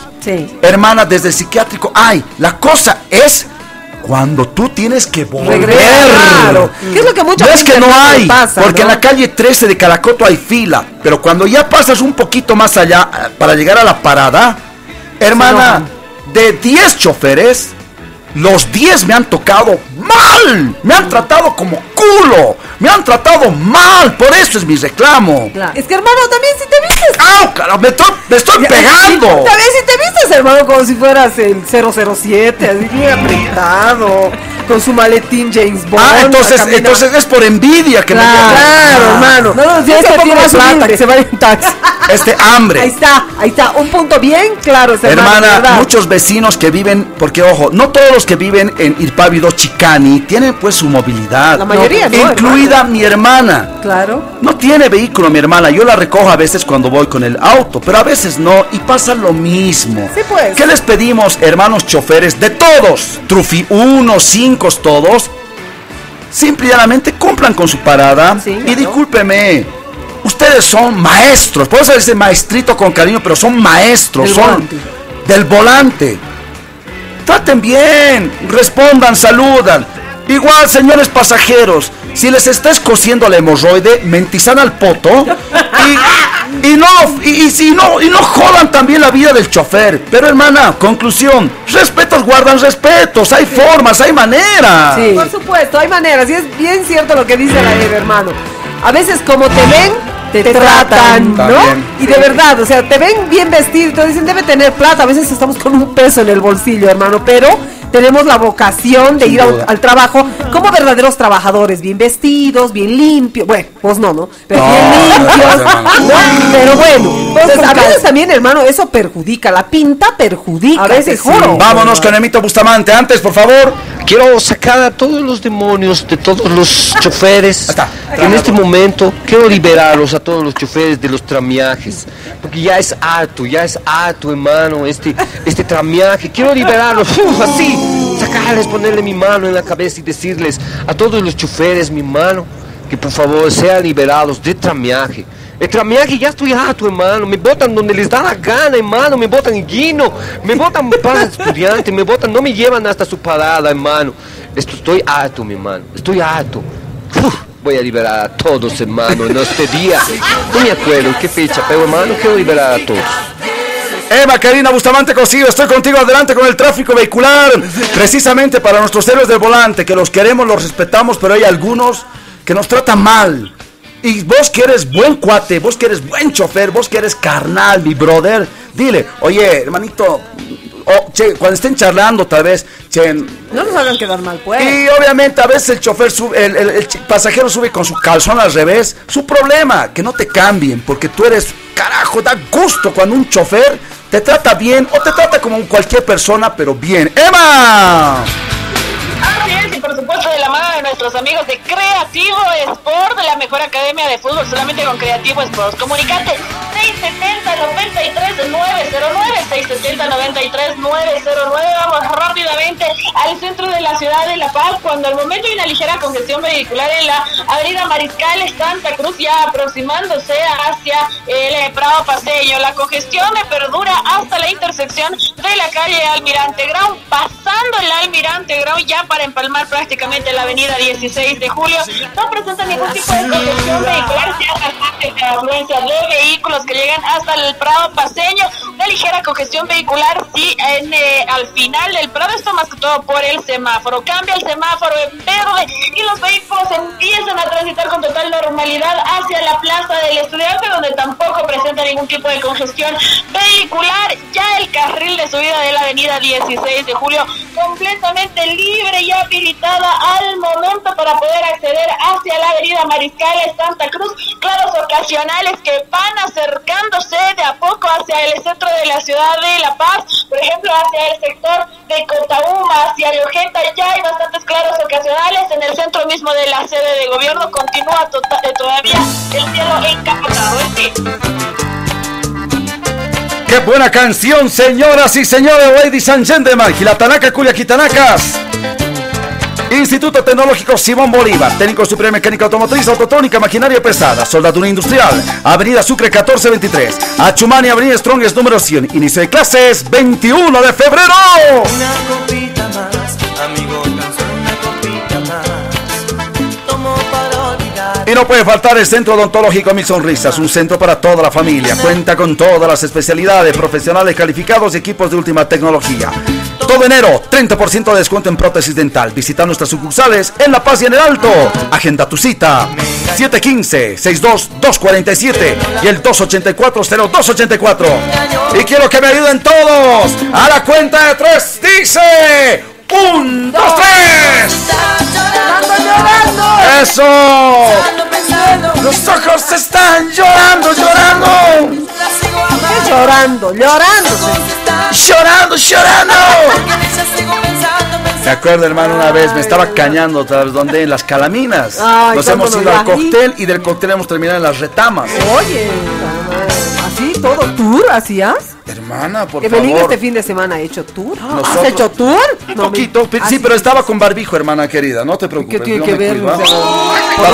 Hermana, desde el psiquiátrico, ay, la cosa es cuando tú tienes que volver. ¿Qué es lo que muchas No es que no hay, porque en la calle 13 de Calacoto hay fila, pero cuando ya pasas un poquito más allá eh, para llegar a la parada, hermana, de 10 choferes, los 10 me han tocado mal, me han tratado como culo, me han tratado mal, por eso es mi reclamo. Es que hermano, también si te vistes. ¡Ah, carajo! Me, estoy pegando. También si te vistes, hermano, como si fueras el 007, así bien apretado con su maletín James Bond. Ah, entonces, entonces es por envidia que claro, me Claro, ah. hermano. No, no, si este tiene plata, que se va en taxi. Este hambre. Ahí está, ahí está. Un punto bien claro, Hermana, muchos vecinos que viven, porque ojo, no todos los que viven en Irpávido Chicani tienen pues su movilidad. La mayoría, no, Incluida mi hermana. Claro. No tiene vehículo mi hermana. Yo la recojo a veces cuando voy con el auto, pero a veces no. Y pasa lo mismo. Sí, pues. ¿Qué les pedimos, hermanos choferes? De todos. Trufi 1, 5 todos, simplemente cumplan con su parada. y discúlpeme, ustedes son maestros, puedo decir maestrito con cariño, pero son maestros, son del volante. Traten bien, respondan, saludan. Igual, señores pasajeros, si les está escociendo la hemorroide, mentizan al poto y, no, y, si no, y no jodan también la vida del chofer. Pero hermana, conclusión, respetos guardan respetos, hay formas, hay maneras. Sí. Por supuesto, hay maneras, y es bien cierto lo que dice la Eva, hermano. A veces como te ven, te, tratan, ¿no? Y de verdad, o sea, te ven bien vestido, te dicen debe tener plata, a veces estamos con un peso en el bolsillo, hermano, pero tenemos la vocación de ir al trabajo como verdaderos trabajadores, bien vestidos, bien limpios. Bueno, pues no, ¿no? Pero bien limpios. Pero bueno, pues a veces también, hermano, eso perjudica. La pinta perjudica. A veces juro. Vámonos con el mito Bustamante. Antes, por favor. Quiero sacar a todos los demonios de todos los choferes. En este momento quiero liberarlos a todos los choferes de los tramiajes. Porque ya es harto, ya es harto, hermano, este, este tramiaje. Quiero liberarlos, así sacarles, ponerle mi mano en la cabeza y decirles a todos los choferes, mi mano, que por favor sean liberados de tramiaje. El tramiaje ya estoy harto, hermano. Me botan donde les da la gana, hermano. Me botan en guino. Me botan para estudiantes. Me botan, no me llevan hasta su parada, hermano. Esto estoy harto, mi hermano. Estoy harto. voy a liberar a todos, hermano, en este día. No me acuerdo qué fecha, pero hermano, quiero liberar a todos. Eva Karina Bustamante Cosío, estoy contigo adelante con el tráfico vehicular. Precisamente para nuestros héroes del volante, que los queremos, los respetamos, pero hay algunos que nos tratan mal. Y vos que eres buen cuate, vos que eres buen chofer, vos que eres carnal, mi brother, dile, oye, hermanito, che, cuando estén charlando tal vez, che, no nos hagan quedar mal, pues. Y obviamente a veces el chofer sube, el, el, pasajero sube con su calzón al revés. Su problema, que no te cambien, porque tú eres, carajo, da gusto cuando un chofer te trata bien o te trata como cualquier persona, pero bien. ¡Emma! y de nuestros amigos de Creativo Sport, la mejor academia de fútbol, solamente con Creativo Sport. Comunicate 670 93 909 670 93 909 vamos rápidamente al centro de la ciudad de La Paz cuando al momento hay una ligera congestión vehicular en la avenida Mariscal Santa Cruz ya aproximándose hacia el Prado Paseño la congestión perdura hasta la intersección de la calle Almirante Grau, pasando el Almirante Grau ya para empalmar prácticamente la avenida 16 de julio. No presenta ningún tipo de congestión vehicular, se de afluencia de vehículos que llegan hasta el Prado Paseño. Una ligera congestión vehicular, sí, en, eh, al final del Prado, esto más que todo por el semáforo. Cambia el semáforo en verde y los vehículos empiezan a transitar con total normalidad hacia la Plaza del Estudiante, donde tampoco presenta ningún tipo de congestión vehicular. Ya el carril de subida de la avenida 16 de julio completamente libre y habilitada al momento para poder acceder hacia la avenida Mariscal Santa Cruz. Claros ocasionales que van acercándose de a poco hacia el centro de la ciudad de La Paz, por ejemplo, hacia el sector de Cotauma, hacia Leojeta, ya hay bastantes claros ocasionales. En el centro mismo de la sede de gobierno continúa tota-, eh, todavía el cielo encapotado. Qué buena canción, señoras y señores, ladies and gentlemen, Gilatanaka, Culiaquitanacas. Instituto Tecnológico Simón Bolívar, técnico superior mecánica automotriz, autotónica, maquinaria pesada, soldadura industrial, Avenida Sucre 1423, Achumani, Avenida Strongest número 100, inicio de clases 21 de febrero. Una copita más, amigo, Y no puede faltar el Centro Odontológico Mil Sonrisas, un centro para toda la familia. Cuenta con todas las especialidades, profesionales calificados y equipos de última tecnología. Todo enero, 30% de descuento en prótesis dental. Visita nuestras sucursales en La Paz y en el Alto. Agenda tu cita. 715-62247 y el 284-0284. Y quiero que me ayuden todos. A la cuenta de tres dice... ¡Un, dos, tres! ¡Eso! Los ojos están llorando, llorando. Llorando, llorando. Llorando, llorando. Me acuerdo, hermano, una vez me estaba cañando, ¿sabes dónde? En las calaminas. Nos hemos ido al cóctel y del cóctel hemos terminado en las retamas. Oye, así todo tour hacías. Hermana, por Evelyn favor. este fin de semana ha hecho tour. ¿Has hecho tour? Un poquito, sí, pero estaba con barbijo, hermana querida, no te preocupes. ¿Qué tiene que ver? para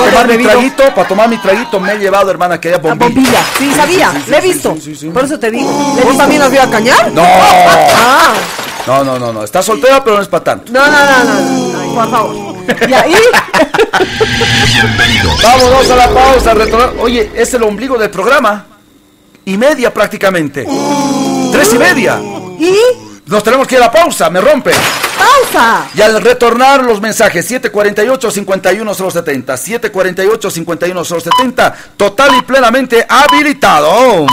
tomar mi traguito, para tomar mi traguito me he llevado, hermana, querida, bombilla. bombilla, sí, sabía, le he visto. Por eso te digo. ¿Le también nos vio a cañar? No. Ah. No, no, no, no. Está soltera, pero no es para tanto. No, no, no, no. Por favor. ¿Y ahí? Bienvenidos. Vámonos a la pausa, a retornar. Oye, es el ombligo del programa. Y media prácticamente. Tres y media. ¿Y? Nos tenemos que ir a la pausa, me rompe. ¡Pausa! Y al retornar los mensajes, 748-51070, 748-51070, total y plenamente habilitado.